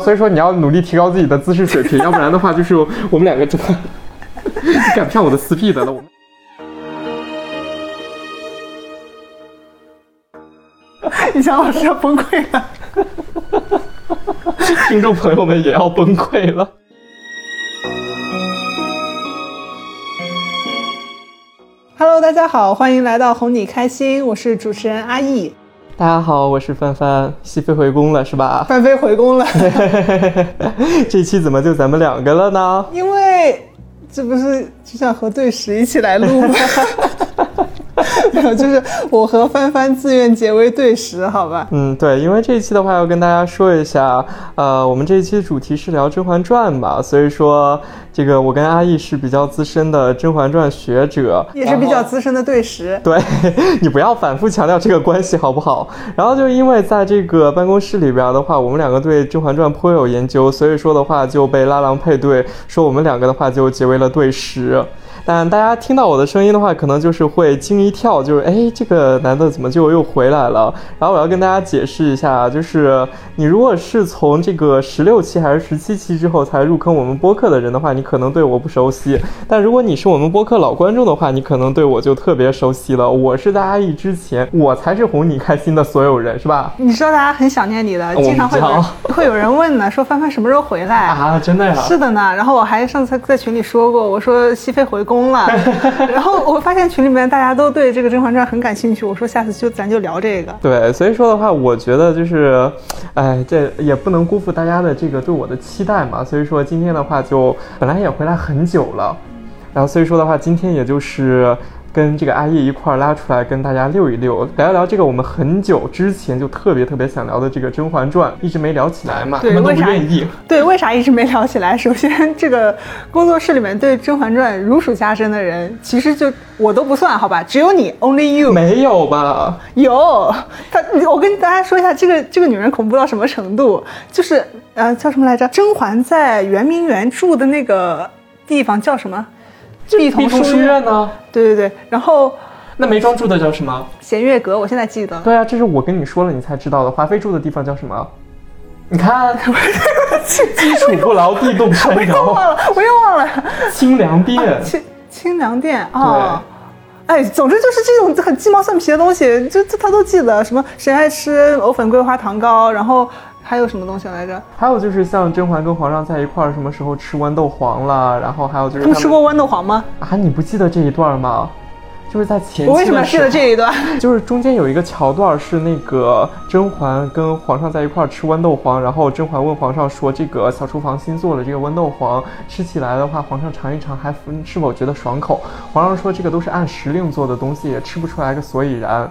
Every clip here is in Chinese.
所以说你要努力提高自己的姿势水平，要不然的话就是我们两个真的 赶不上我的 speed 了。我们李翔老师要崩溃了。听众朋友们也要崩溃了。Hello，大家好，欢迎来到哄你开心，我是主持人阿易。大家好，我是范范，西飞回宫了是吧？范飞回宫了，这期怎么就咱们两个了呢？因为这不是就想和对食一起来录吗？没有，就是我和帆帆自愿结为对食，好吧？嗯，对，因为这一期的话要跟大家说一下，呃，我们这一期的主题是聊《甄嬛传》吧，所以说这个我跟阿易是比较资深的《甄嬛传》学者，也是比较资深的对食。对 你不要反复强调这个关系好不好？然后就因为在这个办公室里边的话，我们两个对《甄嬛传》颇有研究，所以说的话就被拉郎配对，说我们两个的话就结为了对食。但大家听到我的声音的话，可能就是会惊一跳，就是哎，这个男的怎么就又回来了？然后我要跟大家解释一下，就是你如果是从这个十六期还是十七期之后才入坑我们播客的人的话，你可能对我不熟悉；但如果你是我们播客老观众的话，你可能对我就特别熟悉了。我是大阿易之前，我才是哄你开心的所有人，是吧？你知道大家很想念你的，经常会有人会有人问呢，说帆帆什么时候回来？啊，真的呀？是的呢，然后我还上次在群里说过，我说熹妃回宫了，然后我发现群里面大家都对这个《甄嬛传》很感兴趣，我说下次就咱就聊这个。对，所以说的话，我觉得就是，哎，这也不能辜负大家的这个对我的期待嘛。所以说今天的话就，本来也回来很久了，然后所以说的话，今天也就是跟这个阿叶一块儿拉出来跟大家溜一溜，聊一聊这个我们很久之前就特别特别想聊的这个《甄嬛传》，一直没聊起来嘛，对为啥。对，为啥一直没聊起来？首先，这个工作室里面对《甄嬛传》如数家珍的人，其实就我都不算，好吧？只有你，Only you。没有吧？有他，我跟大家说一下，这个这个女人恐怖到什么程度？就是呃，叫什么来着？甄嬛在圆明园住的那个地方叫什么？碧碧彤书院呢？对对对，然后那梅庄住的叫什么？弦月阁，我现在记得。对啊，这是我跟你说了你才知道的。华妃住的地方叫什么？你看，基础不牢，地动山我又摇，忘了，我又忘了。清凉殿。清清凉殿啊。哎，总之就是这种很鸡毛蒜皮的东西，就就他都记得。什么谁爱吃藕粉桂花糖糕，然后还有什么东西来着？还有就是像甄嬛跟皇上在一块儿，什么时候吃豌豆黄了？然后还有就是他们吃过豌豆黄吗？啊？你不记得这一段吗？就是在前期我为什么要记得的这一段？就是中间有一个桥段是那个甄嬛跟皇上在一块儿吃豌豆黄，然后甄嬛问皇上说：“这个小厨房新做的这个豌豆黄，吃起来的话，皇上尝一尝还是否觉得爽口？”皇上说：“这个都是按时令做的东西，也吃不出来个所以然。”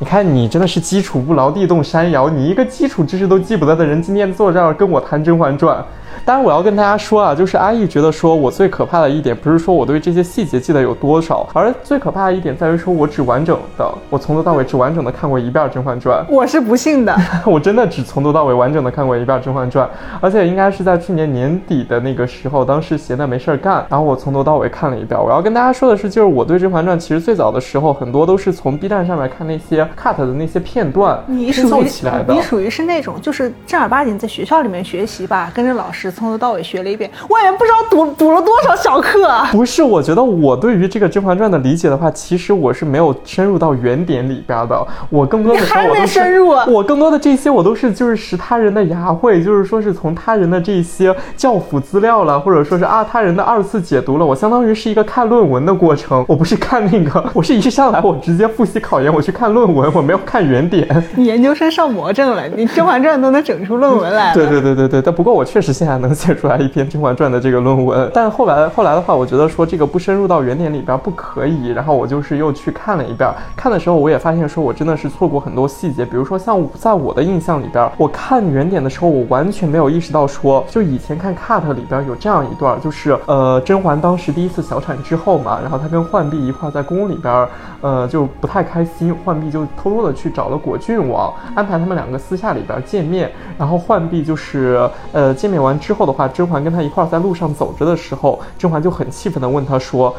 你看，你真的是基础不牢，地动山摇。你一个基础知识都记不得的人，今天坐这儿跟我谈《甄嬛传》。当然，我要跟大家说啊，就是阿易觉得说我最可怕的一点，不是说我对这些细节记得有多少，而最可怕的一点在于说我只完整的，我从头到尾只完整的看过一遍《甄嬛传》。我是不信的。我真的只从头到尾完整的看过一遍《甄嬛传》，而且应该是在去年年底的那个时候，当时闲的没事儿干，然后我从头到尾看了一遍。我要跟大家说的是，就是我对《甄嬛传》其实最早的时候，很多都是从 B 站上面看那些 cut 的那些片段拼凑你属于起来的你。属于是那种就是正儿八经在学校里面学习吧，跟着老师从头到尾学了一遍，外面不知道补补了多少小课啊。不是，我觉得我对于这个《甄嬛传》的理解的话，其实我是没有深入到原点里边的。我更多的时候你还没我都是深入啊我更多的这些我都是就是识他人的牙慧，就是说是从他人的这些教辅资料了，或者说是啊他人的二次解读了。我相当于是一个看论文的过程，我不是看那个，我是一上来我直接复习考研，我去看论文，我没有看原点。你研究生上魔怔了，你《甄嬛传》都能整出论文来了。对对对对对，但不过我确实现在能写出来一篇《甄嬛传》的这个论文，但后来后来的话，我觉得说这个不深入到原点里边不可以，然后我就是又去看了一遍，看的时候我也发现说我真的是错过很多细节，比如说像在我的印象里边，我看原点的时候，我完全没有意识到说，就以前看 cut 里边有这样一段，就是呃甄嬛当时第一次小产之后嘛，然后她跟浣碧一块在宫里边，呃就不太开心，浣碧就偷偷的去找了果郡王，安排他们两个私下里边见面，然后浣碧就是呃见面完之后的话，甄嬛跟他一块儿在路上走着的时候，甄嬛就很气愤的问他说。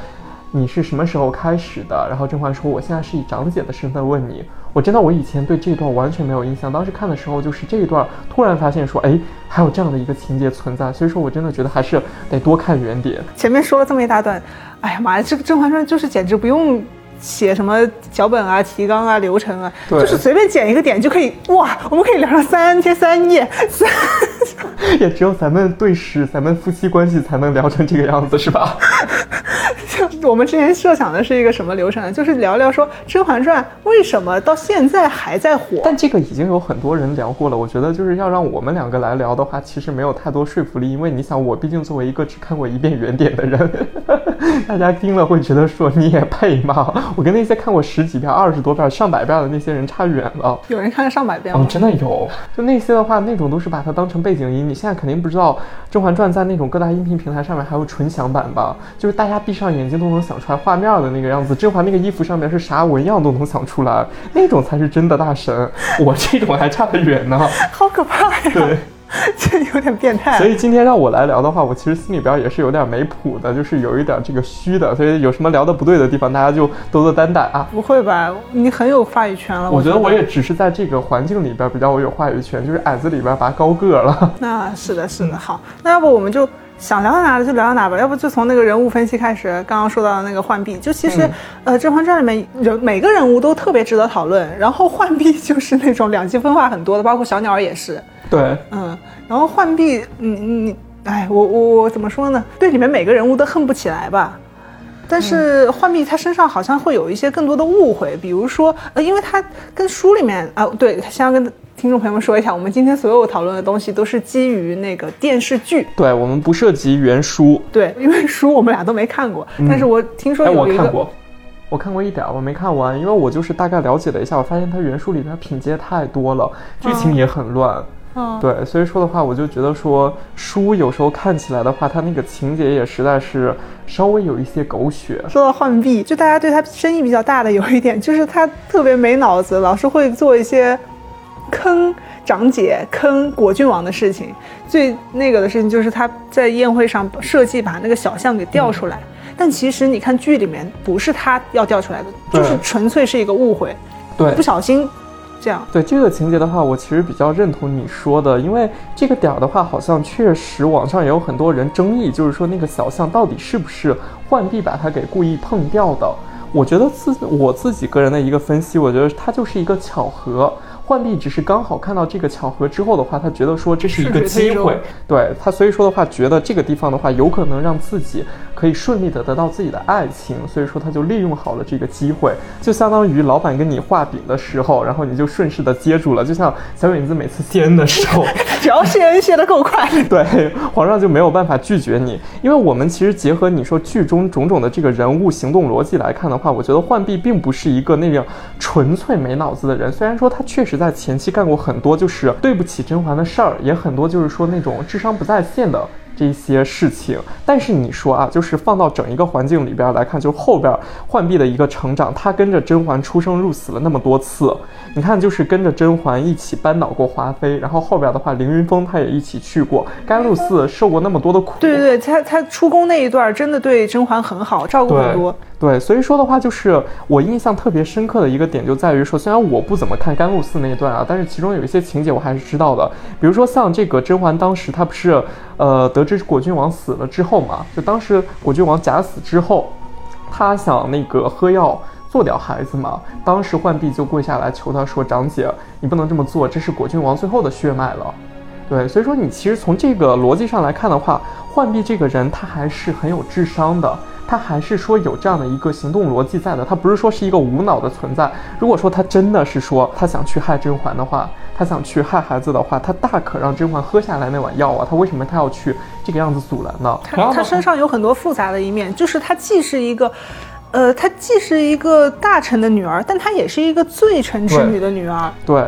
你是什么时候开始的？然后甄嬛说：“我现在是以长姐的身份问你。”我真的我以前对这一段完全没有印象，当时看的时候就是这一段突然发现说，哎，还有这样的一个情节存在，所以说我真的觉得还是得多看原点。前面说了这么一大段，哎呀妈呀，这个《甄嬛传》就是简直不用。写什么脚本啊、提纲啊、流程啊，就是随便剪一个点就可以哇！我们可以聊上三天三夜，也只有咱们对视，咱们夫妻关系才能聊成这个样子，是吧？就 我们之前设想的是一个什么流程呢？就是聊聊说《甄嬛传》为什么到现在还在火。但这个已经有很多人聊过了。我觉得就是要让我们两个来聊的话，其实没有太多说服力，因为你想，我毕竟作为一个只看过一遍原点的人，大家听了会觉得说你也配吗？我跟那些看过十几遍、二十多遍、上百遍的那些人差远了。有人看了上百遍吗？真的有。就那些的话，那种都是把它当成背景音。你现在肯定不知道《甄嬛传》在那种各大音频平台上面还有纯享版吧？就是大家闭上眼睛都能想出来画面的那个样子。甄嬛那个衣服上面是啥纹样都能想出来，那种才是真的大神。我这种还差得远呢。好可怕呀！对。这有点变态，所以今天让我来聊的话，我其实心里边也是有点没谱的，就是有一点这个虚的，所以有什么聊的不对的地方，大家就多多担待啊。不会吧，你很有话语权了。我觉得我也只是在这个环境里边比较有话语权，就是矮子里边拔高个了。那是的，是的。好，那要不我们就想聊到哪就聊到哪吧，要不就从那个人物分析开始。刚刚说到的那个浣碧，就其实呃《甄嬛传》里面人每个人物都特别值得讨论，然后浣碧就是那种两极分化很多的，包括小鸟也是。对，嗯，然后浣碧，你你，哎，我我我怎么说呢？对里面每个人物都恨不起来吧。但是浣碧她身上好像会有一些更多的误会，比如说，呃，因为她跟书里面啊，对，先要跟听众朋友们说一下，我们今天所有讨论的东西都是基于那个电视剧，对我们不涉及原书。对，因为书我们俩都没看过，但是我听说有一个，我看过，我看过一点，我没看完，因为我就是大概了解了一下，我发现它原书里面品阶太多了，剧情也很乱。嗯，对，所以说的话，我就觉得说书有时候看起来的话，它那个情节也实在是稍微有一些狗血。说到浣碧，就大家对他争议比较大的有一点，就是他特别没脑子，老是会做一些坑长姐、坑果郡王的事情。最那个的事情就是他在宴会上设计把那个小象给调出来，但其实你看剧里面不是他要调出来的，就是纯粹是一个误会，对，不小心。这样对这个情节的话，我其实比较认同你说的，因为这个点儿的话，好像确实网上也有很多人争议，就是说那个小象到底是不是浣碧把它给故意碰掉的？我觉得自我自己个人的一个分析，我觉得它就是一个巧合。浣碧只是刚好看到这个巧合之后的话，他觉得说这是一个机会，对他所以说的话，觉得这个地方的话有可能让自己可以顺利的得到自己的爱情，所以说他就利用好了这个机会，就相当于老板跟你画饼的时候，然后你就顺势的接住了，就像小影子每次谢恩的时候，只要谢恩谢的够快，对皇上就没有办法拒绝你，因为我们其实结合你说剧中种种的这个人物行动逻辑来看的话，我觉得浣碧并不是一个那样纯粹没脑子的人，虽然说他确实。在前期干过很多就是对不起甄嬛的事儿，也很多就是说那种智商不在线的这些事情。但是你说啊，就是放到整一个环境里边来看，就是后边浣碧的一个成长，她跟着甄嬛出生入死了那么多次，你看就是跟着甄嬛一起扳倒过华妃，然后后边的话凌云峰他也一起去过甘露寺，受过那么多的苦。对对对，他他出宫那一段真的对甄嬛很好，照顾很多。对，所以说的话，就是我印象特别深刻的一个点，就在于说，虽然我不怎么看甘露寺那一段啊，但是其中有一些情节我还是知道的。比如说像这个甄嬛当时她不是，呃，得知果郡王死了之后嘛，就当时果郡王假死之后，她想那个喝药做掉孩子嘛，当时浣碧就跪下来求她说：“长姐，你不能这么做，这是果郡王最后的血脉了。”对，所以说你其实从这个逻辑上来看的话，浣碧这个人他还是很有智商的。他还是说有这样的一个行动逻辑在的，他不是说是一个无脑的存在。如果说他真的是说他想去害甄嬛的话，他想去害孩子的话，他大可让甄嬛喝下来那碗药啊，他为什么他要去这个样子阻拦呢？他他身上有很多复杂的一面，就是他既是一个，呃，他既是一个大臣的女儿，但他也是一个罪臣之女的女儿。对，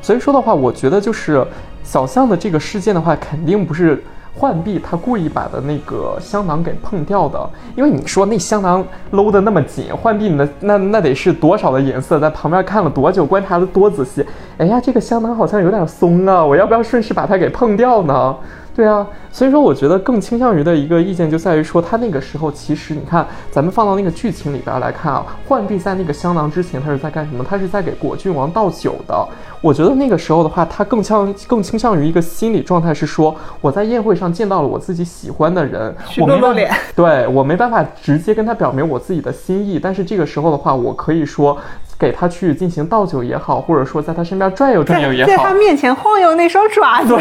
所以说的话，我觉得就是小象的这个事件的话，肯定不是。浣碧他故意把的那个香囊给碰掉的，因为你说那香囊搂得那么紧，浣碧那那那得是多少的颜色，在旁边看了多久，观察的多仔细。哎呀，这个香囊好像有点松啊，我要不要顺势把它给碰掉呢？对啊，所以说我觉得更倾向于的一个意见就在于说，他那个时候其实你看，咱们放到那个剧情里边来看啊，浣碧在那个香囊之前，他是在干什么？他是在给果郡王倒酒的。我觉得那个时候的话，他更像更倾向于一个心理状态是说，我在宴会上见到了我自己喜欢的人，我没办法，对我没办法直接跟他表明我自己的心意，但是这个时候的话，我可以说。给他去进行倒酒也好，或者说在他身边转悠转悠也好，在他面前晃悠那双爪子，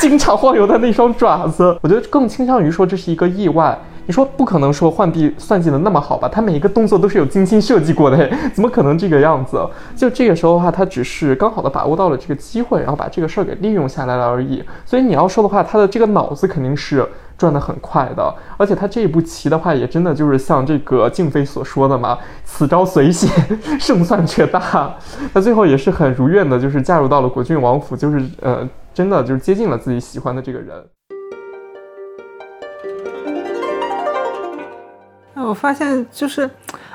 经常晃悠的那双爪子，我觉得更倾向于说这是一个意外。你说不可能说浣碧算计的那么好吧？他每一个动作都是有精心设计过的，怎么可能这个样子？就这个时候的话，他只是刚好的把握到了这个机会，然后把这个事儿给利用下来了而已。所以你要说的话，他的这个脑子肯定是。转得很快的，而且他这一步棋的话，也真的就是像这个静妃所说的嘛，此招虽险，胜算却大。他最后也是很如愿的，就是嫁入到了果郡王府，就是呃，真的就是接近了自己喜欢的这个人。我发现就是，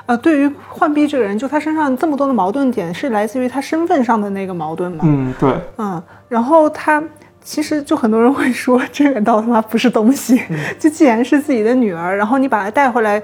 呃，对于浣碧这个人，就他身上这么多的矛盾点，是来自于他身份上的那个矛盾吗？嗯，对，嗯，然后他。其实就很多人会说，甄远道他妈不是东西。就既然是自己的女儿，然后你把她带回来，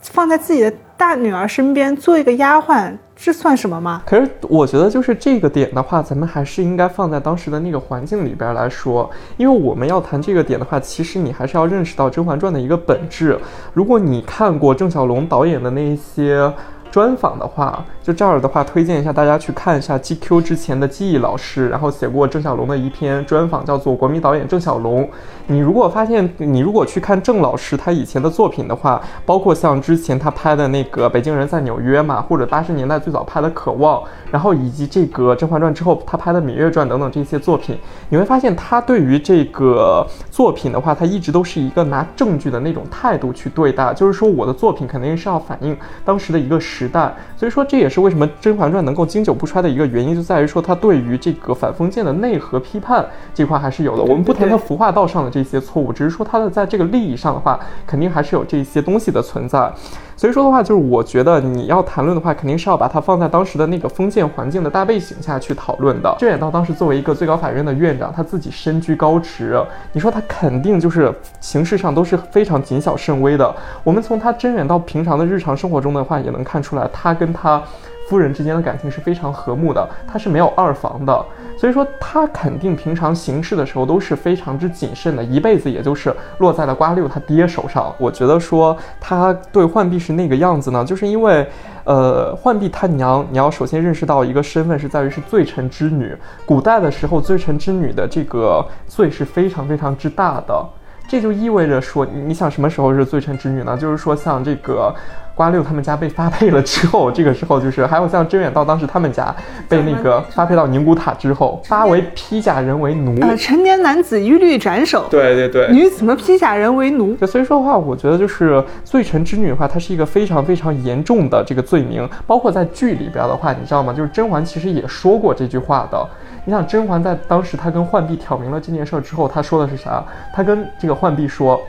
放在自己的大女儿身边做一个丫鬟，这算什么吗？可是我觉得就是这个点的话，咱们还是应该放在当时的那个环境里边来说。因为我们要谈这个点的话，其实你还是要认识到《甄嬛传》的一个本质。如果你看过郑晓龙导演的那些。专访的话，就这儿的话，推荐一下大家去看一下 GQ 之前的记忆老师，然后写过郑晓龙的一篇专访，叫做《国民导演郑晓龙》。你如果发现，你如果去看郑老师他以前的作品的话，包括像之前他拍的那个《北京人在纽约》嘛，或者八十年代最早拍的《渴望》，然后以及这个《甄嬛传》之后他拍的《芈月传》等等这些作品，你会发现他对于这个作品的话，他一直都是一个拿证据的那种态度去对待，就是说我的作品肯定是要反映当时的一个时。时代，所以说这也是为什么《甄嬛传》能够经久不衰的一个原因，就在于说它对于这个反封建的内核批判这块还是有的。我们不谈它服化道上的这些错误，只是说它的在这个利益上的话，肯定还是有这些东西的存在。所以说的话，就是我觉得你要谈论的话，肯定是要把它放在当时的那个封建环境的大背景下去讨论的。郑远道当时作为一个最高法院的院长，他自己身居高职，你说他肯定就是形式上都是非常谨小慎微的。我们从他甄远道平常的日常生活中的话，也能看出来，他跟他。夫人之间的感情是非常和睦的，他是没有二房的，所以说他肯定平常行事的时候都是非常之谨慎的，一辈子也就是落在了瓜六他爹手上。我觉得说他对浣碧是那个样子呢，就是因为，呃，浣碧他娘，你要首先认识到一个身份是在于是罪臣之女，古代的时候罪臣之女的这个罪是非常非常之大的，这就意味着说，你想什么时候是罪臣之女呢？就是说像这个。瓜六他们家被发配了之后，这个时候就是还有像甄远道当时他们家被那个发配到宁古塔之后，发为披甲人为奴。呃，成年男子一律斩首。对对对，女子们披甲人为奴？所以说的话，我觉得就是罪臣之女的话，它是一个非常非常严重的这个罪名。包括在剧里边的话，你知道吗？就是甄嬛其实也说过这句话的。你想甄嬛在当时她跟浣碧挑明了这件事之后，她说的是啥？她跟这个浣碧说。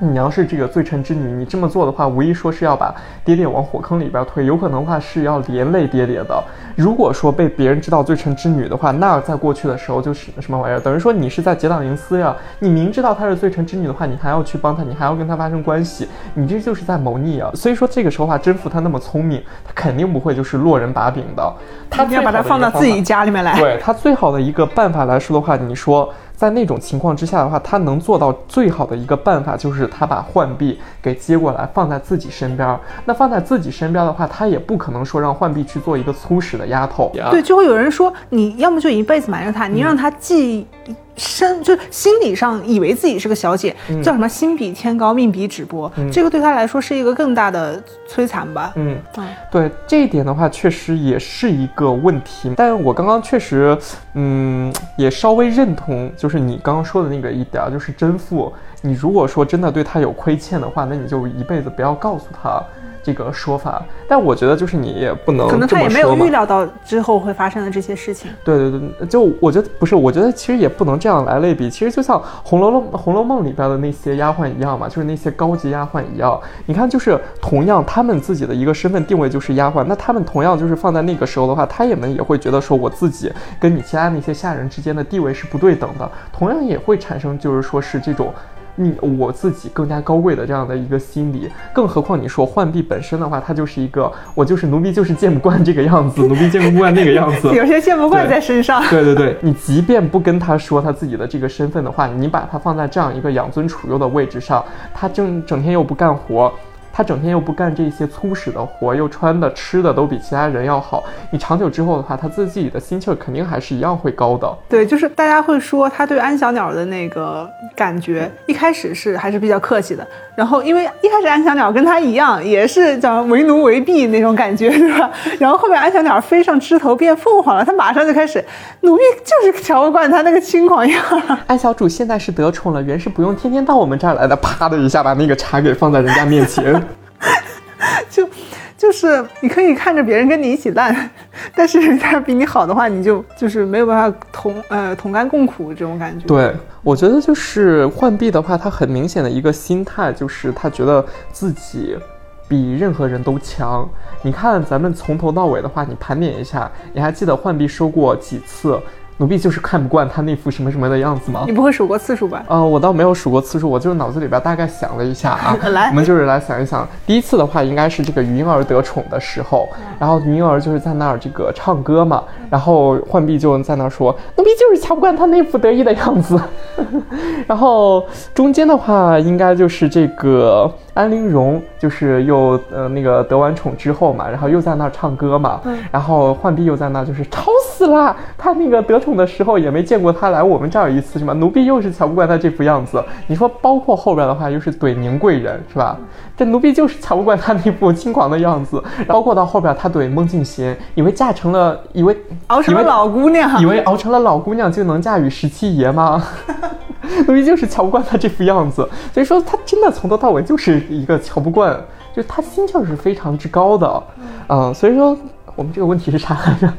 你要是这个罪臣之女，你这么做的话，无疑说是要把爹爹往火坑里边推，有可能的话是要连累爹爹的。如果说被别人知道罪臣之女的话，那在过去的时候就是什么玩意儿？等于说你是在结党营私呀！你明知道她是罪臣之女的话，你还要去帮她，你还要跟她发生关系，你这就是在谋逆啊！所以说这个时候话，甄宓她那么聪明，她肯定不会就是落人把柄的。她要把她放到自己家里面来。对她最好的一个办法来说的话，你说。在那种情况之下的话，他能做到最好的一个办法就是他把浣碧给接过来放在自己身边。那放在自己身边的话，他也不可能说让浣碧去做一个粗使的丫头。对，就会有人说，你要么就一辈子瞒着他，你让他记。身就心理上以为自己是个小姐，叫什么心比天高，命比纸薄，这个对他来说是一个更大的摧残吧。嗯，对这一点的话，确实也是一个问题。但我刚刚确实，嗯，也稍微认同，就是你刚刚说的那个一点，就是真父，你如果说真的对他有亏欠的话，那你就一辈子不要告诉他。这个说法。但我觉得就是你也不能可能他也没有预料到之后会发生的这些事情。对对对，就我觉得不是，我觉得其实也不能这样来类比。其实就像《红楼梦》《红楼梦》里边的那些丫鬟一样嘛，就是那些高级丫鬟一样。你看，就是同样他们自己的一个身份定位就是丫鬟，那他们同样就是放在那个时候的话，他也们也会觉得说我自己跟你其他那些下人之间的地位是不对等的，同样也会产生就是说是这种。你我自己更加高贵的这样的一个心理，更何况你说浣碧本身的话，它就是一个我就是奴婢，就是见不惯这个样子，奴婢见不惯那个样子，有些见不惯在身上。对对对，你即便不跟他说他自己的这个身份的话，你把他放在这样一个养尊处优的位置上，他正整天又不干活。他整天又不干这些粗使的活，又穿的吃的都比其他人要好。你长久之后的话，他自己的心气儿肯定还是一样会高的。对，就是大家会说他对安小鸟的那个感觉，一开始是还是比较客气的。然后因为一开始安小鸟跟他一样，也是叫为奴为婢那种感觉，是吧？然后后面安小鸟飞上枝头变凤凰了，他马上就开始奴婢就是瞧不惯他那个轻狂样儿。安小主现在是得宠了，原是不用天天到我们这儿来的。啪的一下把那个茶给放在人家面前。就就是你可以看着别人跟你一起烂，但是人家比你好的话，你就就是没有办法同呃同甘共苦这种感觉。对，我觉得就是浣碧的话，他很明显的一个心态就是他觉得自己比任何人都强。你看咱们从头到尾的话，你盘点一下，你还记得浣碧说过几次奴婢就是看不惯他那副什么什么的样子吗你？不会数过次数吧？呃，我倒没有数过次数，我就是脑子里边大概想了一下啊。来我们就是来想一想，第一次的话应该是这个余莺儿得宠的时候，然后余莺儿就是在那儿这个唱歌嘛，然后浣碧就在那儿说，奴婢就是瞧不惯他那副得意的样子。然后中间的话应该就是这个安陵容，就是又呃那个得完宠之后嘛，然后又在那儿唱歌嘛，然后浣碧又在那儿就是吵死了，他那个得宠的时候也没见过他来我们这儿一次，是吧？奴婢又是瞧不惯他这副样子。你说包括后边的话又是怼宁贵人，是吧？这奴婢就是瞧不惯他那副轻狂的样子，包括到后边他怼孟静娴，以为嫁成了，以为 熬成了老姑娘，以为熬成了老姑娘就能嫁与十七爷吗？奴婢就是瞧不惯他这副样子，所以说他真的从头到尾就是一个瞧不惯，就是他心气儿是非常之高的，嗯，所以说我们这个问题是啥来着？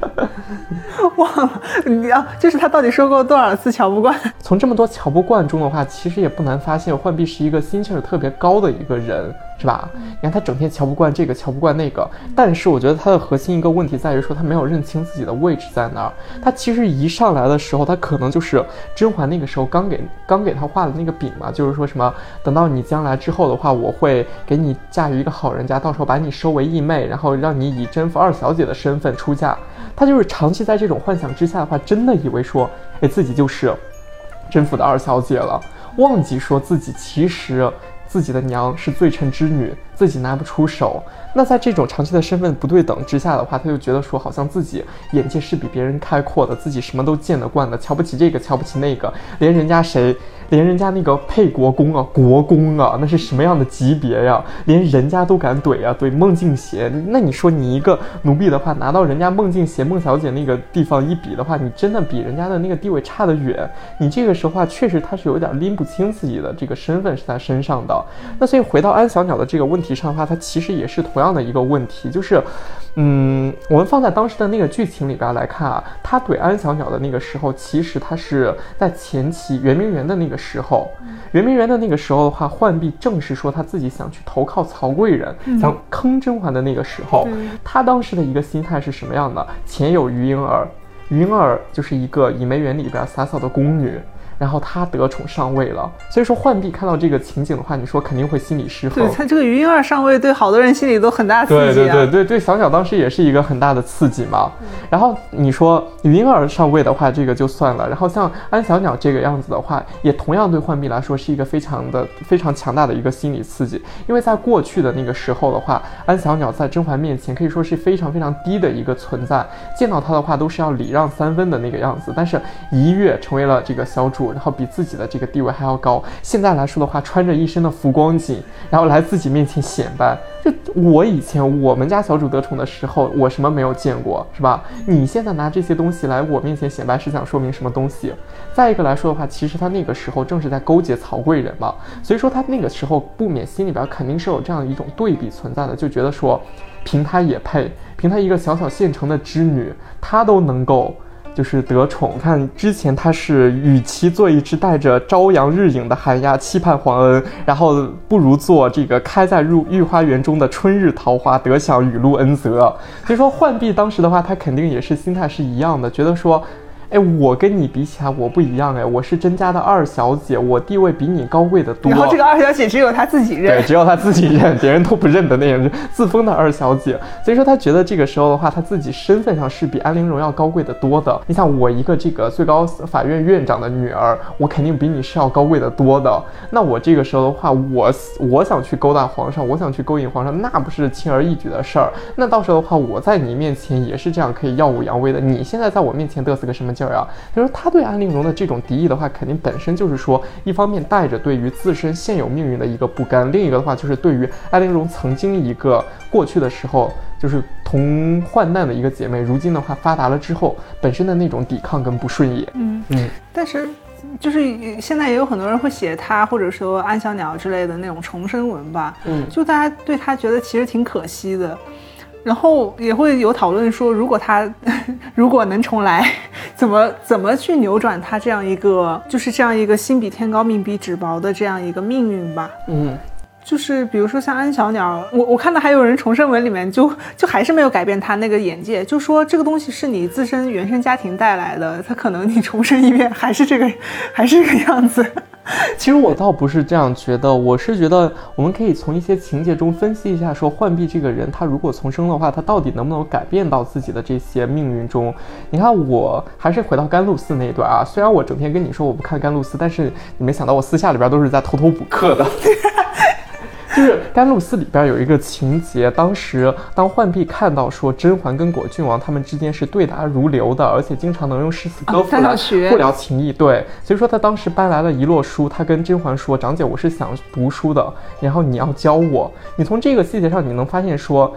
忘了，你要就是他到底说过多少次瞧不惯？从这么多瞧不惯中的话，其实也不难发现，浣碧是一个心气儿特别高的一个人，是吧？你看他整天瞧不惯这个，瞧不惯那个，但是我觉得他的核心一个问题在于说，他没有认清自己的位置在哪儿。他其实一上来的时候，他可能就是甄嬛那个时候刚给刚给他画的那个饼嘛，就是说什么等到你将来之后的话，我会给你嫁于一个好人家，到时候把你收为义妹，然后让你以甄府二小姐的身份出嫁。他就是长期在这种幻想之下的话，真的以为说，哎，自己就是甄府的二小姐了，忘记说自己其实自己的娘是罪臣之女，自己拿不出手。那在这种长期的身份不对等之下的话，他就觉得说，好像自己眼界是比别人开阔的，自己什么都见得惯的，瞧不起这个，瞧不起那个，连人家谁，连人家那个沛国公啊，国公啊，那是什么样的级别呀？连人家都敢怼啊，怼孟静娴。那你说你一个奴婢的话，拿到人家孟静娴、孟小姐那个地方一比的话，你真的比人家的那个地位差得远。你这个时候啊，确实他是有点拎不清自己的这个身份是在身上的。那所以回到安小鸟的这个问题上的话，它其实也是同样的一个问题，就是，嗯，我们放在当时的那个剧情里边来看啊，他怼安小鸟的那个时候，其实他是在前期圆明园的那个时候，圆明园的那个时候的话，浣碧正是说他自己想去投靠曹贵人，想坑甄嬛的那个时候，他当时的一个心态是什么样的？前有余莺儿，余莺儿就是一个倚梅园里边洒扫的宫女。然后他得宠上位了，所以说浣碧看到这个情景的话，你说肯定会心理失衡对。他这个余莺儿上位，对好多人心里都很大刺激啊。对对对对，小小当时也是一个很大的刺激嘛。然后你说余莺儿上位的话，这个就算了。然后像安小鸟这个样子的话，也同样对浣碧来说是一个非常的非常强大的一个心理刺激。因为在过去的那个时候的话，安小鸟在甄嬛面前可以说是非常非常低的一个存在，见到她的话都是要礼让三分的那个样子。但是一跃成为了这个小主，然后比自己的这个地位还要高。现在来说的话，穿着一身的浮光锦，然后来自己面前显摆，就我以前我们家小主得宠的时候，我什么没有见过，是吧？你现在拿这些东西来我面前显摆，是想说明什么东西？再一个来说的话，其实他那个时候正是在勾结曹贵人嘛，所以说他那个时候不免心里边肯定是有这样一种对比存在的，就觉得说，凭他也配，凭他一个小小县城的织女，他都能够。就是得宠，看之前他是与其做一只带着朝阳日影的寒鸦，期盼皇恩，然后不如做这个开在入御花园中的春日桃花，得享雨露恩泽。所以说浣碧当时的话，他肯定也是心态是一样的，觉得说。哎，我跟你比起来，我不一样哎，我是甄家的二小姐，我地位比你高贵的多。然后这个二小姐只有她自己认，对，只有她自己认，别人都不认的那种自封的二小姐。所以说，她觉得这个时候的话，她自己身份上是比安陵容要高贵的多的。你想我一个这个最高法院院长的女儿，我肯定比你是要高贵的多的。那我这个时候的话，我我想去勾搭皇上，我想去勾引皇上，那不是轻而易举的事儿。那到时候的话，我在你面前也是这样可以耀武扬威的。你现在在我面前嘚瑟个什么？啊，就是他对安陵容的这种敌意的话，肯定本身就是说，一方面带着对于自身现有命运的一个不甘，另一个的话就是对于安陵容曾经一个过去的时候就是同患难的一个姐妹，如今的话发达了之后，本身的那种抵抗跟不顺眼。嗯嗯，但是就是现在也有很多人会写他，或者说安小鸟之类的那种重生文吧。嗯，就大家对他觉得其实挺可惜的。然后也会有讨论说，如果他 如果能重来，怎么怎么去扭转他这样一个就是这样一个心比天高命比纸薄的这样一个命运吧？嗯，就是比如说像安小鸟，我我看到还有人重生文里面就就还是没有改变他那个眼界，就说这个东西是你自身原生家庭带来的，他可能你重生一遍还是这个还是这个样子。其实我倒不是这样觉得，我是觉得我们可以从一些情节中分析一下，说浣碧这个人，他如果重生的话，他到底能不能改变到自己的这些命运中？你看，我还是回到甘露寺那一段啊，虽然我整天跟你说我不看甘露寺，但是你没想到我私下里边都是在偷偷补课的。就是甘露寺里边有一个情节，当时当浣碧看到说甄嬛跟果郡王他们之间是对答如流的，而且经常能用诗词歌赋来不聊情谊，对，所以说他当时搬来了一摞书，他跟甄嬛说：“长姐，我是想读书的，然后你要教我。”你从这个细节上你能发现说。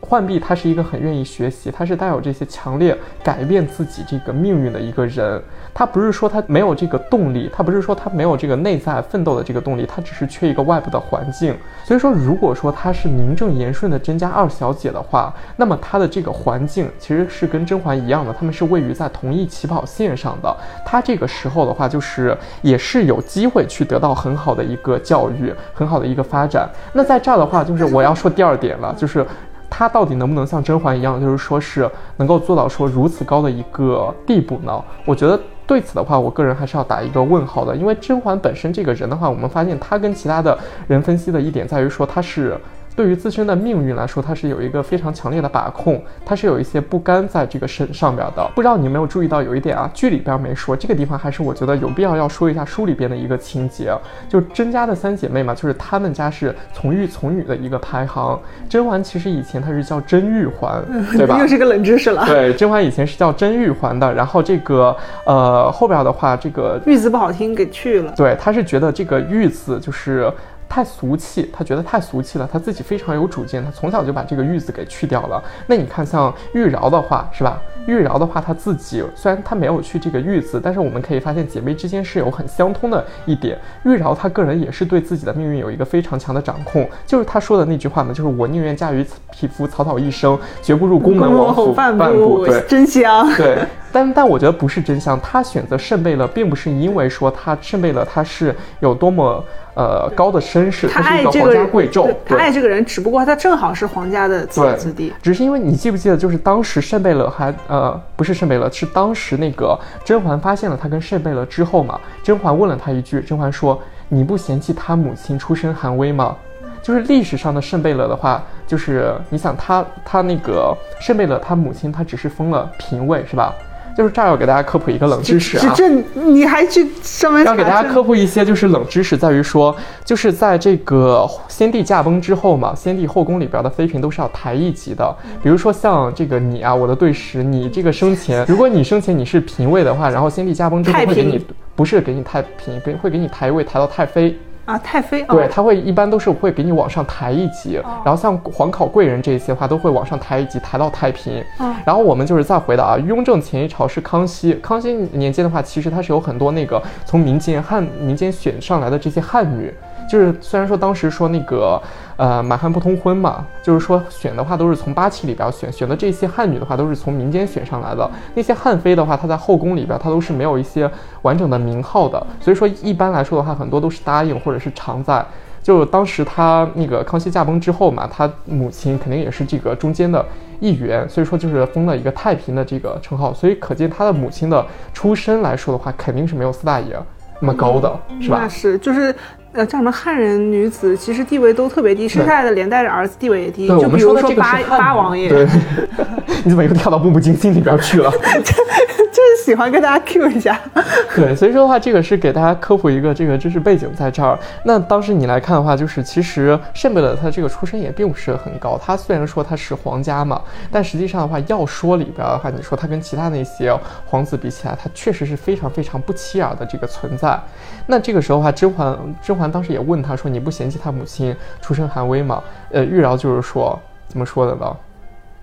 浣碧他是一个很愿意学习，他是带有这些强烈改变自己这个命运的一个人。他不是说他没有这个动力，他不是说他没有这个内在奋斗的这个动力，他只是缺一个外部的环境。所以说，如果说他是名正言顺的甄家二小姐的话，那么他的这个环境其实是跟甄嬛一样的，他们是位于在同一起跑线上的。他这个时候的话，就是也是有机会去得到很好的一个教育，很好的一个发展。那在这儿的话，就是我要说第二点了，就是。他到底能不能像甄嬛一样，就是说是能够做到说如此高的一个地步呢？我觉得对此的话，我个人还是要打一个问号的。因为甄嬛本身这个人的话，我们发现她跟其他的人分析的一点在于说，她是。对于自身的命运来说，他是有一个非常强烈的把控，他是有一些不甘在这个身上边的。不知道你有没有注意到有一点啊，剧里边没说，这个地方还是我觉得有必要要说一下书里边的一个情节，就甄家的三姐妹嘛，就是她们家是从玉从女的一个排行。甄嬛其实以前她是叫甄玉环，对吧？又是个冷知识了。对，甄嬛以前是叫甄玉环的。然后这个呃后边的话，这个玉字不好听，给去了。对，她是觉得这个玉字就是。太俗气，他觉得太俗气了。他自己非常有主见，他从小就把这个玉字给去掉了。那你看，像玉娆的话，是吧？玉娆的话，她自己虽然她没有去这个玉字，但是我们可以发现姐妹之间是有很相通的一点。玉娆她个人也是对自己的命运有一个非常强的掌控，就是她说的那句话嘛，就是我宁愿嫁于匹夫草草一生，绝不入宫门王府半步。对，真香。对。但但我觉得不是真香。她选择圣贝勒，并不是因为说她圣贝勒他是有多么呃高的身世，他是一个皇家贵胄，他爱这个人，只不过他正好是皇家的子子弟，只是因为你记不记得，就是当时圣贝勒还呃呃不是圣贝勒，是当时那个甄嬛发现了他跟圣贝勒之后嘛，甄嬛问了他一句，甄嬛说你不嫌弃他母亲出身寒微吗？就是历史上的圣贝勒的话，就是你想他他那个圣贝勒他母亲他只是封了嫔位是吧？就是这儿要给大家科普一个冷知识啊！这你还去上面要给大家科普一些，就是冷知识，在于说，就是在这个先帝驾崩之后嘛，先帝后宫里边的妃嫔都是要抬一级的。比如说像这个你啊，我的对食，你这个生前，如果你生前你是嫔位的话，然后先帝驾崩之后会给你，不是给你太嫔，给会给你抬一位抬到太妃。啊，太妃，哦、对，他会一般都是会给你往上抬一级，然后像皇考贵人这一些的话，都会往上抬一级，抬到太平。嗯然后我们就是再回到啊，雍正前一朝是康熙，康熙年间的话，其实它是有很多那个从民间汉民间选上来的这些汉女。就是虽然说当时说那个呃满汉不通婚嘛，就是说选的话都是从八旗里边选，选的这些汉女的话都是从民间选上来的。那些汉妃的话，她在后宫里边她都是没有一些完整的名号的，所以说一般来说的话，很多都是答应或者是常在。就当时她那个康熙驾崩之后嘛，她母亲肯定也是这个中间的一员，所以说就是封了一个太平的这个称号，所以可见她的母亲的出身来说的话，肯定是没有四大爷那么高的，是吧那？是就是。呃，叫什么汉人女子，其实地位都特别低，生下来的连带着儿子地位也低。就比如说八八王爷，对，你怎么又跳到步步惊心里边去了？喜欢跟大家 Q 一下。对，所以说的话，这个是给大家科普一个这个知识背景在这儿。那当时你来看的话，就是其实圣贝勒他这个出身也并不是很高，他虽然说他是皇家嘛，但实际上的话，要说里边的话，你说他跟其他那些皇子比起来，他确实是非常非常不起眼的这个存在。那这个时候的话，甄嬛甄嬛当时也问他说：“你不嫌弃他母亲出身寒微吗？”呃，玉娆就是说怎么说的呢？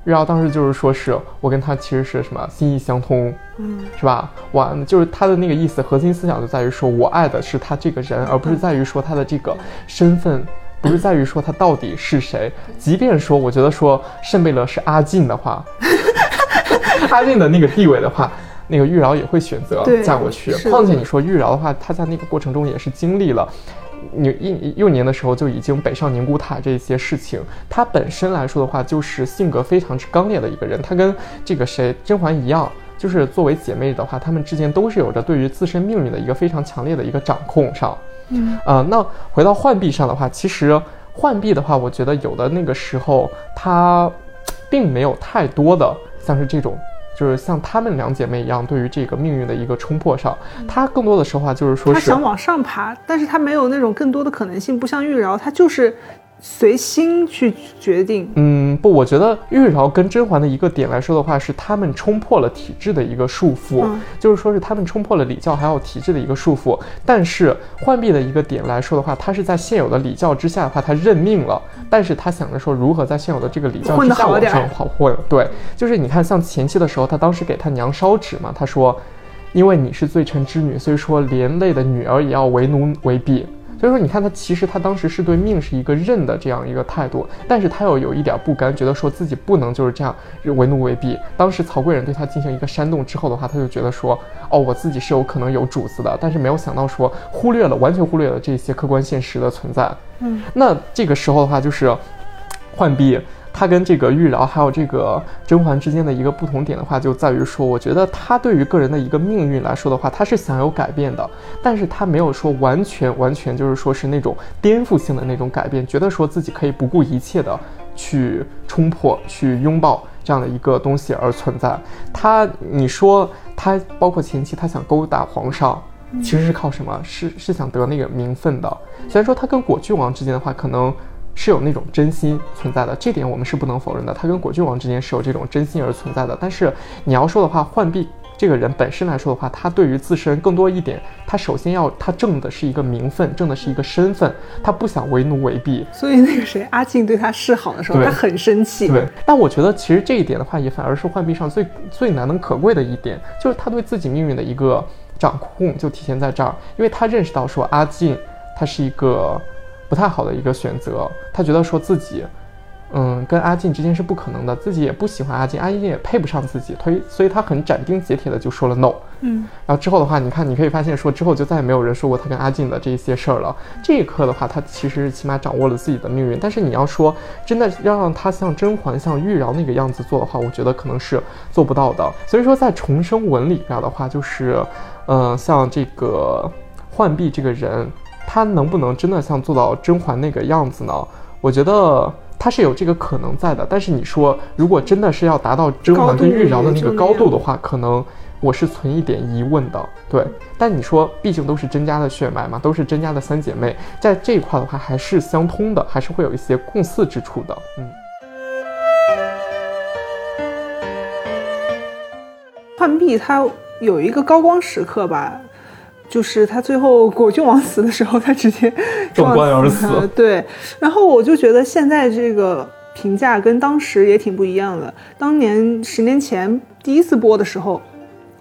玉娆当时就是说是我跟他其实是什么心意相通，嗯，是吧？我就是他的那个意思，核心思想就在于说我爱的是他这个人，而不是在于说他的这个身份，不是在于说他到底是谁。即便说我觉得说圣贝勒是阿静的话，阿静的那个地位的话。那个玉娆也会选择嫁过去，况且你说玉娆的话，她在那个过程中也是经历了，你一幼年的时候就已经北上宁古塔这些事情。他本身来说的话，就是性格非常之刚烈的一个人。他跟这个谁甄嬛一样，就是作为姐妹的话，她们之间都是有着对于自身命运的一个非常强烈的一个掌控上。嗯，呃，那回到浣碧上的话，其实浣碧的话，我觉得有的那个时候她并没有太多的像是这种。就是像她们两姐妹一样，对于这个命运的一个冲破上，她更多的时候啊，就是说是她想往上爬，但是她没有那种更多的可能性，不像玉娆，她就是随心去决定。嗯，不，我觉得玉娆跟甄嬛的一个点来说的话，是他们冲破了体制的一个束缚，嗯就是说是他们冲破了礼教还有体制的一个束缚。但是浣碧的一个点来说的话，她是在现有的礼教之下的话，她认命了，但是她想着说如何在现有的这个礼教之下往上跑混。对，就是你看像前期的时候，她当时给她娘烧纸嘛，她说，因为你是罪臣之女，所以说连累的女儿也要为奴为婢。所以说，你看他其实他当时是对命是一个认的这样一个态度，但是他又有一点不甘，觉得说自己不能就是这样为奴为婢。当时曹贵人对他进行一个煽动之后的话，他就觉得说，哦，我自己是有可能有主子的，但是没有想到说忽略了，完全忽略了这些客观现实的存在。嗯，那这个时候的话，就是浣碧。他跟这个玉娆还有这个甄嬛之间的一个不同点的话，就在于说，我觉得他对于个人的一个命运来说的话，他是想有改变的，但是他没有说完全完全就是说是那种颠覆性的那种改变，觉得说自己可以不顾一切的去冲破、去拥抱这样的一个东西而存在。他，你说他包括前期他想勾搭皇上。其实是靠什么？是是想得那个名分的。虽然说他跟果郡王之间的话，可能是有那种真心存在的，这点我们是不能否认的。他跟果郡王之间是有这种真心而存在的。但是你要说的话，浣碧这个人本身来说的话，他对于自身更多一点，他首先要他挣的是一个名分，挣的是一个身份，他不想为奴为婢。所以那个谁，阿静对他示好的时候，对他很生气。对，但我觉得其实这一点的话，也反而是浣碧上最最难能可贵的一点，就是他对自己命运的一个掌控就体现在这儿，因为他认识到说阿静他是一个不太好的一个选择，他觉得说自己。嗯，跟阿静之间是不可能的，自己也不喜欢阿静，阿静也配不上自己，所以所以他很斩钉截铁的就说了 no。嗯，然后之后的话，你看，你可以发现说之后就再也没有人说过他跟阿静的这一些事儿了。这一刻的话，他其实起码掌握了自己的命运。但是你要说真的要让他像甄嬛、像玉娆那个样子做的话，我觉得可能是做不到的。所以说，在重生文里边的话，就是，呃，像这个浣碧这个人，他能不能真的像做到甄嬛那个样子呢？我觉得。他是有这个可能在的，但是你说如果真的是要达到甄嬛跟玉娆的那个高度的话，可能我是存一点疑问的。对，但你说毕竟都是甄家的血脉嘛，都是甄家的三姐妹，在这一块的话还是相通的，还是会有一些共似之处的。嗯，浣碧她有一个高光时刻吧。就是他最后果郡王死的时候，他直接 撞棺而死。对，然后我就觉得现在这个评价跟当时也挺不一样的。当年十年前第一次播的时候，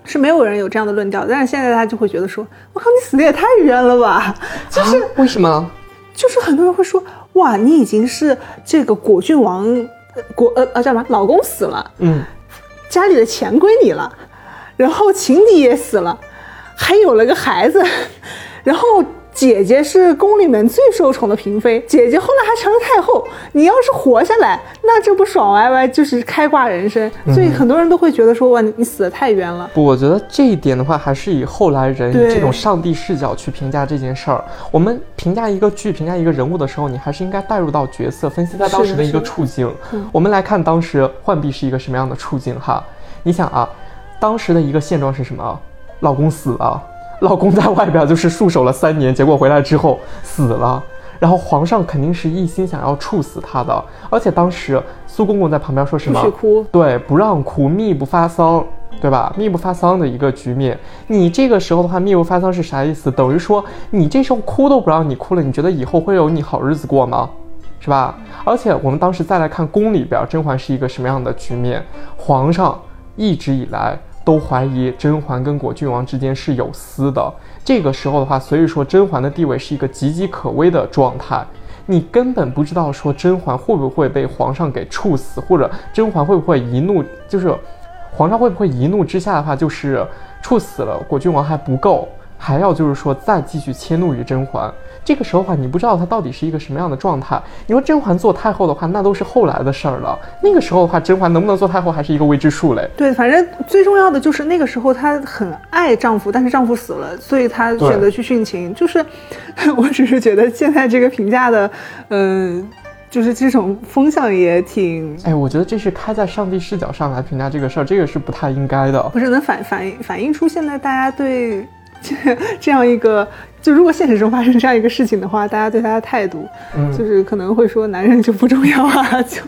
是没有人有这样的论调，但是现在大家就会觉得说：“我靠，你死的也太冤了吧！”就是为什么？就是很多人会说：“哇，你已经是这个果郡王，果呃呃叫什么？老公死了，嗯，家里的钱归你了，然后情敌也死了。”还有了个孩子，然后姐姐是宫里面最受宠的嫔妃，姐姐后来还成了太后。你要是活下来，那这不爽歪歪就是开挂人生。所以很多人都会觉得说，哇，你死的太冤了。不，我觉得这一点的话，还是以后来人以这种上帝视角去评价这件事儿。我们评价一个剧、评价一个人物的时候，你还是应该带入到角色，分析他当时的一个处境。我们来看当时浣碧是一个什么样的处境哈？你想啊，当时的一个现状是什么？老公死了，老公在外边就是戍守了三年，结果回来之后死了，然后皇上肯定是一心想要处死他的，而且当时苏公公在旁边说什么？不许哭，对，不让哭，密不发丧，对吧？密不发丧的一个局面，你这个时候的话，密不发丧是啥意思？等于说你这时候哭都不让你哭了，你觉得以后会有你好日子过吗？是吧？而且我们当时再来看宫里边，甄嬛是一个什么样的局面？皇上一直以来。都怀疑甄嬛跟果郡王之间是有私的。这个时候的话，所以说甄嬛的地位是一个岌岌可危的状态。你根本不知道说甄嬛会不会被皇上给处死，或者甄嬛会不会一怒，就是皇上会不会一怒之下的话就是处死了果郡王还不够，还要就是说再继续迁怒于甄嬛。这个时候的话，你不知道她到底是一个什么样的状态。你说甄嬛做太后的话，那都是后来的事儿了。那个时候的话，甄嬛能不能做太后还是一个未知数嘞。对，反正最重要的就是那个时候她很爱丈夫，但是丈夫死了，所以她选择去殉情。就是，我只是觉得现在这个评价的，嗯，就是这种风向也挺……哎，我觉得这是开在上帝视角上来评价这个事儿，这个是不太应该的。不是能反反映反映出现在大家对这 这样一个。就如果现实中发生这样一个事情的话，大家对他的态度，就是可能会说男人就不重要啊，就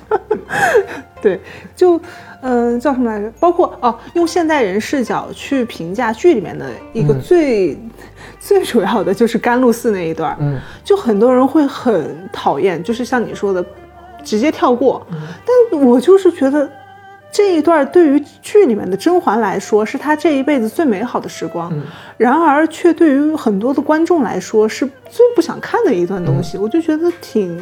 对，就嗯叫什么来着？包括哦，用现代人视角去评价剧里面的一个最 最主要的就是甘露寺那一段，嗯，就很多人会很讨厌，就是像你说的，直接跳过，但我就是觉得。这一段对于剧里面的甄嬛来说，是她这一辈子最美好的时光，然而却对于很多的观众来说是最不想看的一段东西。我就觉得挺，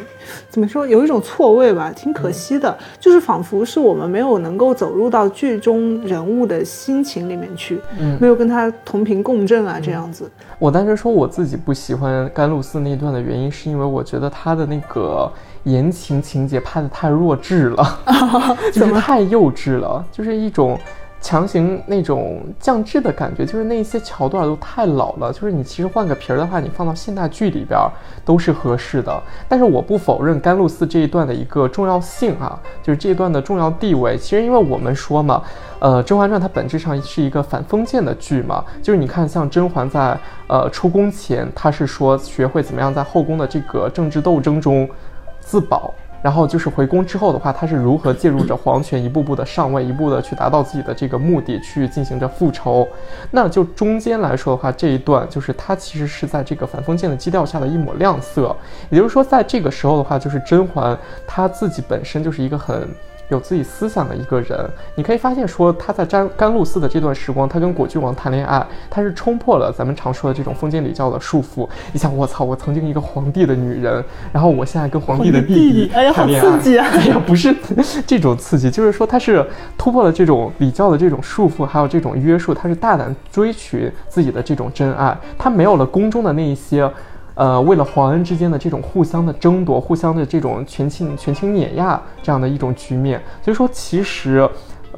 怎么说，有一种错位吧，挺可惜的。就是仿佛是我们没有能够走入到剧中人物的心情里面去，没有跟他同频共振啊，这样子。我当时说我自己不喜欢甘露寺那一段的原因，是因为我觉得他的那个。言情情节拍的太弱智了，就是太幼稚了，就是一种强行那种降智的感觉，就是那些桥段都太老了。就是你其实换个皮儿的话，你放到现代剧里边都是合适的。但是我不否认甘露寺这一段的一个重要性啊，就是这一段的重要地位。其实因为我们说嘛，呃，《甄嬛传》它本质上是一个反封建的剧嘛，就是你看像甄嬛在呃出宫前，她是说学会怎么样在后宫的这个政治斗争中。自保，然后就是回宫之后的话，他是如何介入着 皇权，一步步的上位，一步的去达到自己的这个目的，去进行着复仇。那就中间来说的话，这一段就是他其实是在这个反封建的基调下的一抹亮色。也就是说，在这个时候的话，就是甄嬛她自己本身就是一个很。有自己思想的一个人，你可以发现说他在甘甘露寺的这段时光，他跟果郡王谈恋爱，他是冲破了咱们常说的这种封建礼教的束缚。你想，我操，我曾经一个皇帝的女人，然后我现在跟皇帝的弟弟谈恋爱，刺激啊！哎呀，不是这种刺激，就是说他是突破了这种礼教的这种束缚，还有这种约束，他是大胆追寻自己的这种真爱，他没有了宫中的那一些。呃，为了皇恩之间的这种互相的争夺，互相的这种权倾权倾碾压这样的一种局面，所以说其实，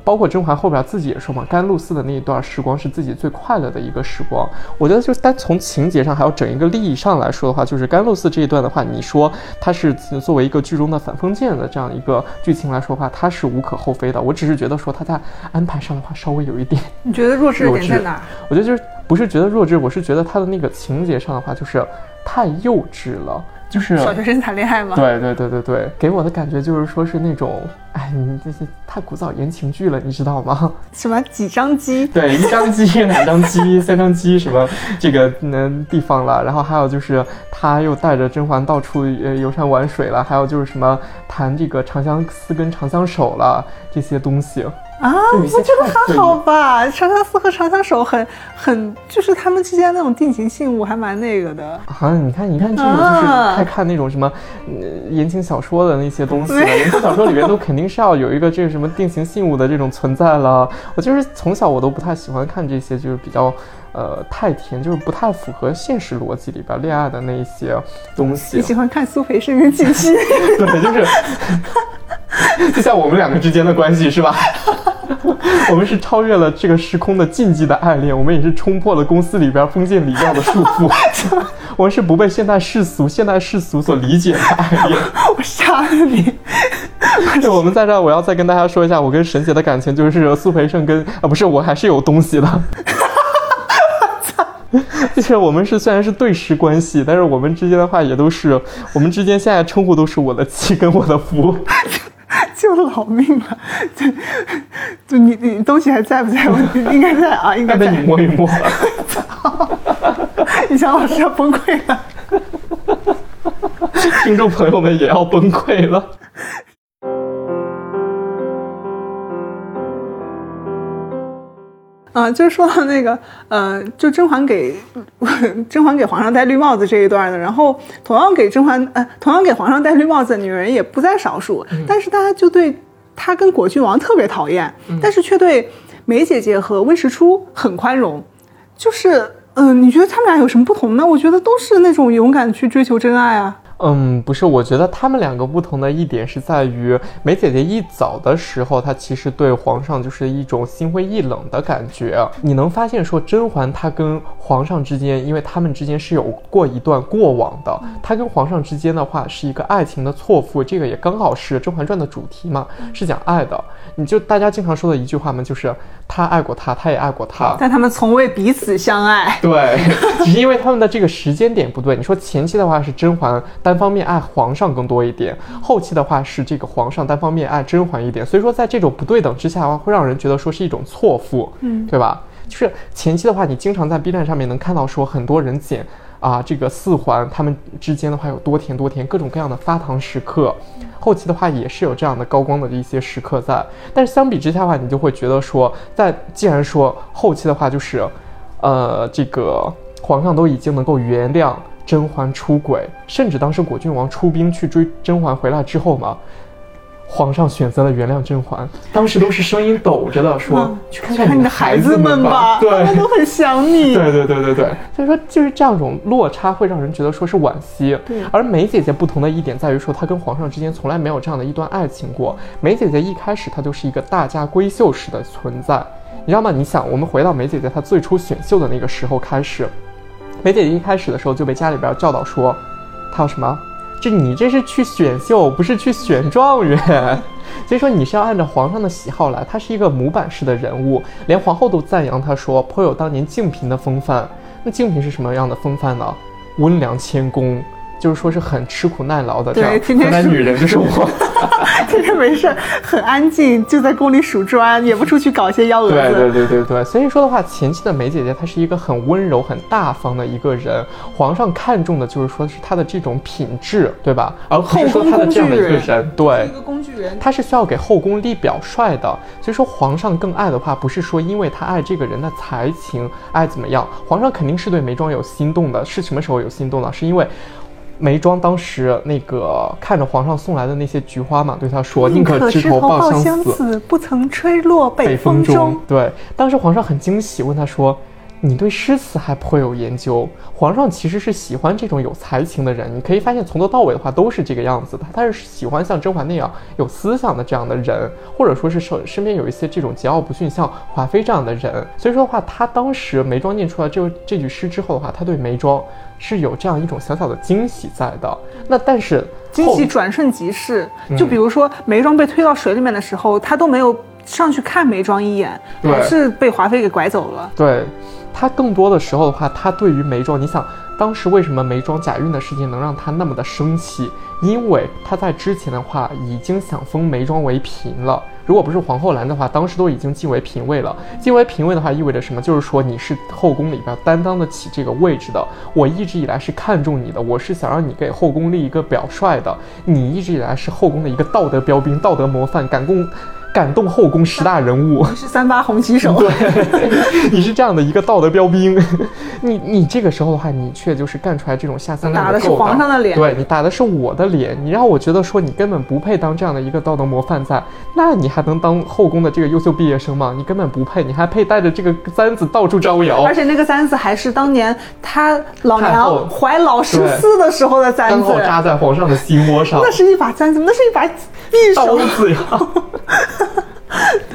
包括甄嬛后边自己也说嘛，甘露寺的那一段时光是自己最快乐的一个时光。我觉得就是单从情节上还有整一个利益上来说的话，就是甘露寺这一段的话，你说它是作为一个剧中的反封建的这样一个剧情来说的话，它是无可厚非的。我只是觉得说它在安排上的话稍微有一点，你觉得弱智点在哪？我觉得就是不是觉得弱智，我是觉得它的那个情节上的话就是。太幼稚了，就是小学生谈恋爱吗？对对对对对，给我的感觉就是说是那种，哎，你这些太古早言情剧了，你知道吗？什么几张机？对，一张机、两张机、三张机，什么这个嗯地方了，然后还有就是他又带着甄嬛到处呃游山玩水了，还有就是什么谈这个长相思跟长相守了这些东西。啊，我觉得还好吧。长相思和长相守很很，就是他们之间那种定情信物还蛮那个的。啊，你看，你看这种就是啊太看那种什么，呃，言情小说的那些东西了。言情小说里面都肯定是要有一个这个什么定情信物的这种存在了。我就是从小我都不太喜欢看这些，就是比较，呃，太甜，就是不太符合现实逻辑里边恋爱的那一些东西你。喜欢看苏培盛跟季希？对，就是，就像我们两个之间的关系是吧？我们是超越了这个时空的禁忌的爱恋，我们也是冲破了公司里边封建礼教的束缚，我们是不被现代世俗、现代世俗所理解的爱恋。我杀了你！对，我们在这儿，我要再跟大家说一下，我跟沈姐的感情就是苏培盛跟啊，不是，我还是有东西的。就是我们是虽然是对视关系，但是我们之间的话也都是，我们之间现在称呼都是我的妻跟我的夫。就老命了，就 就你你东西还在不在？我 应该在啊，应该在你。摸一摸。你想老师要崩溃了。听众朋友们也要崩溃了。啊，就是说到那个，呃，就甄嬛给 甄嬛给皇上戴绿帽子这一段的，然后同样给甄嬛，呃，同样给皇上戴绿帽子的女人也不在少数，但是大家就对她跟果郡王特别讨厌，但是却对梅姐姐和温实初很宽容，就是，嗯、你觉得他们俩有什么不同呢？我觉得都是那种勇敢去追求真爱啊。嗯，不是，我觉得他们两个不同的一点是在于，梅姐姐一早的时候，她其实对皇上就是一种心灰意冷的感觉。你能发现说，甄嬛她跟皇上之间，因为他们之间是有过一段过往的，她跟皇上之间的话是一个爱情的错付，这个也刚好是《甄嬛传》的主题嘛，是讲爱的。你就大家经常说的一句话嘛，就是他爱过她，她也爱过他。但他们从未彼此相爱。对，只是因为他们的这个时间点不对。你说前期的话是甄嬛单方面爱皇上更多一点，后期的话是这个皇上单方面爱甄嬛一点，所以说在这种不对等之下的话，会让人觉得说是一种错付，嗯，对吧？就是前期的话，你经常在 B 站上面能看到说很多人剪啊，这个四环他们之间的话有多甜多甜，各种各样的发糖时刻。后期的话也是有这样的高光的一些时刻在，但是相比之下的话，你就会觉得说，在既然说后期的话就是，呃，这个皇上都已经能够原谅甄嬛出轨，甚至当时果郡王出兵去追甄嬛回来之后嘛。皇上选择了原谅甄嬛，当时都是声音抖着的说：“嗯去看看你的孩孩子子们们吧，对，他们都很想你。对对对对对，所以说就是这样一种落差会让人觉得说是惋惜。对而梅姐姐不同的一点在于说，她跟皇上之间从来没有这样的一段爱情过。梅姐姐一开始她就是一个大家闺秀式的存在，你知道吗？你想，我们回到梅姐姐她最初选秀的那个时候开始，梅姐姐一开始的时候就被家里边教导说，她要什么？这你这是去选秀，不是去选状元。所以说你是要按照皇上的喜好来，他是一个模板式的人物，连皇后都赞扬他说颇有当年静嫔的风范。那静嫔是什么样的风范呢？温良谦恭，就是说是很吃苦耐劳的这样对天天女人就是我。天天没事，很安静，就在宫里数砖，也不出去搞一些幺蛾子。对对对对对，所以说的话，前期的梅姐姐她是一个很温柔、很大方的一个人，皇上看重的就是说是她的这种品质，对吧？而不是说她的这样的一个人，对一。个工具人。她是需要给后宫立表率的，所以说皇上更爱的话，不是说因为他爱这个人的才情，爱怎么样，皇上肯定是对眉庄有心动的。是什么时候有心动呢？是因为眉庄当时那个看着皇上送来的那些菊花嘛，对他说：“宁可枝头抱香死，不曾吹落北风中。。”对，当时皇上很惊喜，问他说：“你对诗词还颇有研究？”皇上其实是喜欢这种有才情的人，你可以发现从头到尾的话都是这个样子的，他是喜欢像甄嬛那样有思想的这样的人，或者说是身身边有一些这种桀骜不驯像华妃这样的人。所以说的话，他当时梅庄念出来这这句诗之后的话，他对梅庄是有这样一种小小的惊喜在的。那但是惊喜转瞬即逝。嗯就比如说眉庄被推到水里面的时候，他都没有上去看眉庄一眼，对还是被华妃给拐走了。对他更多的时候的话，他对于眉庄，你想当时为什么梅庄假孕的事情能让他那么的生气？因为他在之前的话已经想封梅庄为嫔了。如果不是皇后兰的话，当时都已经晋为嫔位了。晋为嫔位的话意味着什么？就是说你是后宫里边担当得起这个位置的。我一直以来是看重你的，我是想让你给后宫立一个表率的。你一直以来是后宫的一个道德标兵、道德模范，敢共。感动后宫十大人物，你是三八红旗手，对，你是这样的一个道德标兵，你你这个时候的话，你却就是干出来这种下三滥打的是皇上的脸，对你打的是我的脸，你让我觉得说你根本不配当这样的一个道德模范在，那你还能当后宫的这个优秀毕业生吗？你根本不配，你还配带着这个簪子到处招摇，而且那个簪子还是当年他老娘怀老十四的时候的簪子，刚好扎在皇上的心窝上，那是一把簪子，那是一把刀子呀。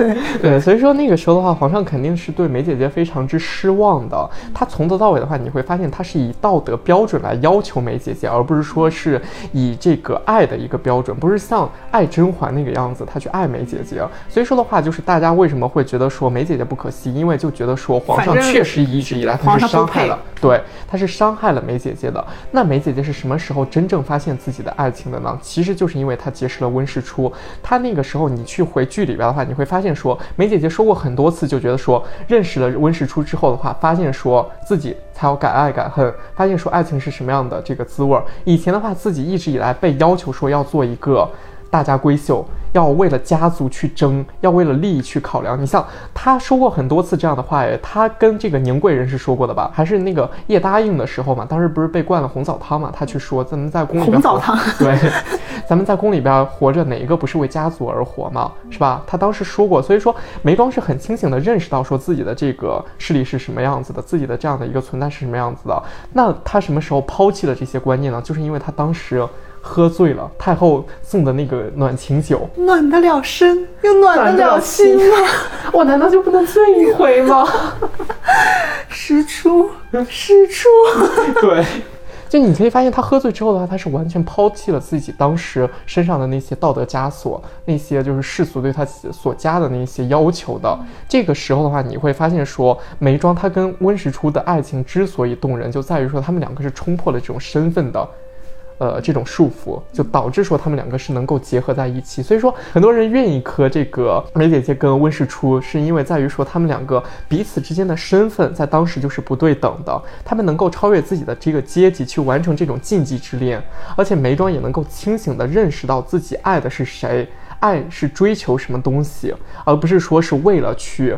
对对，所以说那个时候的话，皇上肯定是对梅姐姐非常之失望的。他从头到尾的话，你会发现他是以道德标准来要求梅姐姐，而不是说是以这个爱的一个标准，不是像爱甄嬛那个样子，他去爱梅姐姐。所以说的话，就是大家为什么会觉得说梅姐姐不可惜，因为就觉得说皇上确实一直以来他是伤害了，对，他是伤害了梅姐姐的。那梅姐姐是什么时候真正发现自己的爱情的呢？其实就是因为她结识了温世初。她那个时候，你去回剧里边的话。你会发现，说梅姐姐说过很多次，就觉得说认识了温实初之后的话，发现说自己才要敢爱敢恨，发现说爱情是什么样的这个滋味儿。以前的话，自己一直以来被要求说要做一个大家闺秀。要为了家族去争，要为了利益去考量。你像他说过很多次这样的话，哎，他跟这个宁贵人是说过的吧？还是那个叶答应的时候嘛？当时不是被灌了红枣汤嘛？他去说咱们在宫里边红枣汤，对，咱们在宫里边活着，哪一个不是为家族而活嘛？是吧？他当时说过，所以说梅庄是很清醒的认识到说自己的这个势力是什么样子的，自己的这样的一个存在是什么样子的。那他什么时候抛弃了这些观念呢？就是因为他当时。喝醉了，太后送的那个暖情酒，暖得了身，又暖得了心吗？我难道就不能醉一回吗？师出，师出。对，就你可以发现，他喝醉之后的话，他是完全抛弃了自己当时身上的那些道德枷锁，那些就是世俗对他所加的那些要求的。这个时候的话，你会发现说，梅庄他跟温实初的爱情之所以动人，就在于说他们两个是冲破了这种身份的。呃，这种束缚就导致说他们两个是能够结合在一起，所以说很多人愿意磕这个梅姐姐跟温世初，是因为在于说他们两个彼此之间的身份在当时就是不对等的，他们能够超越自己的这个阶级去完成这种禁忌之恋，而且梅庄也能够清醒的认识到自己爱的是谁，爱是追求什么东西，而不是说是为了去，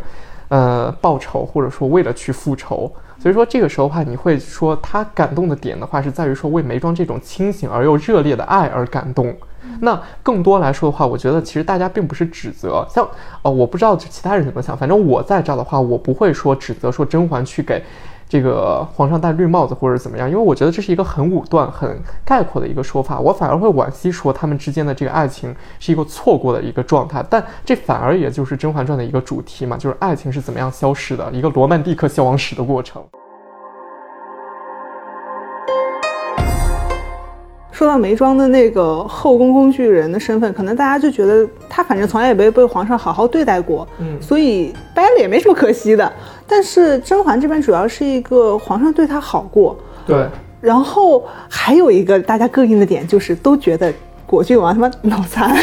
呃，报仇或者说为了去复仇。所以说这个时候的话，你会说他感动的点的话，是在于说为梅庄这种清醒而又热烈的爱而感动。那更多来说的话，我觉得其实大家并不是指责，像呃，我不知道其他人怎么想，反正我在这儿的话，我不会说指责说甄嬛去给。这个皇上戴绿帽子或者怎么样？因为我觉得这是一个很武断、很概括的一个说法，我反而会惋惜说他们之间的这个爱情是一个错过的一个状态。但这反而也就是《甄嬛传》的一个主题嘛，就是爱情是怎么样消失的一个罗曼蒂克消亡史的过程。说到眉庄的那个后宫工具人的身份，可能大家就觉得她反正从来也没被皇上好好对待过，嗯，所以掰了也没什么可惜的。但是甄嬛这边主要是一个皇上对她好过，对，然后还有一个大家膈应的点就是都觉得果郡王他妈脑残。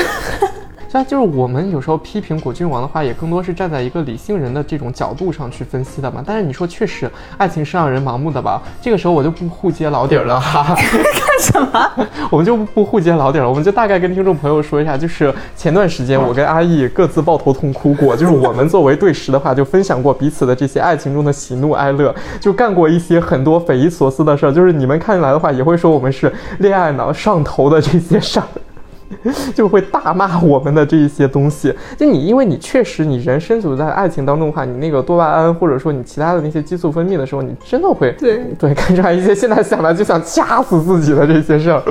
像就是我们有时候批评果郡王的话，也更多是站在一个理性人的这种角度上去分析的嘛。但是你说确实，爱情是让人盲目的吧？这个时候我就不互揭老底儿了哈。干什么？我们就不互揭老底儿了，我们就大概跟听众朋友说一下，就是前段时间我跟阿义各自抱头痛哭过，就是我们作为对食的话，就分享过彼此的这些爱情中的喜怒哀乐，就干过一些很多匪夷所思的事儿。就是你们看来的话，也会说我们是恋爱脑上头的这些事儿。就会大骂我们的这一些东西。就你，因为你确实，你人身处在爱情当中的话，你那个多巴胺或者说你其他的那些激素分泌的时候，你真的会对对干出来一些现在想来就想掐死自己的这些事儿，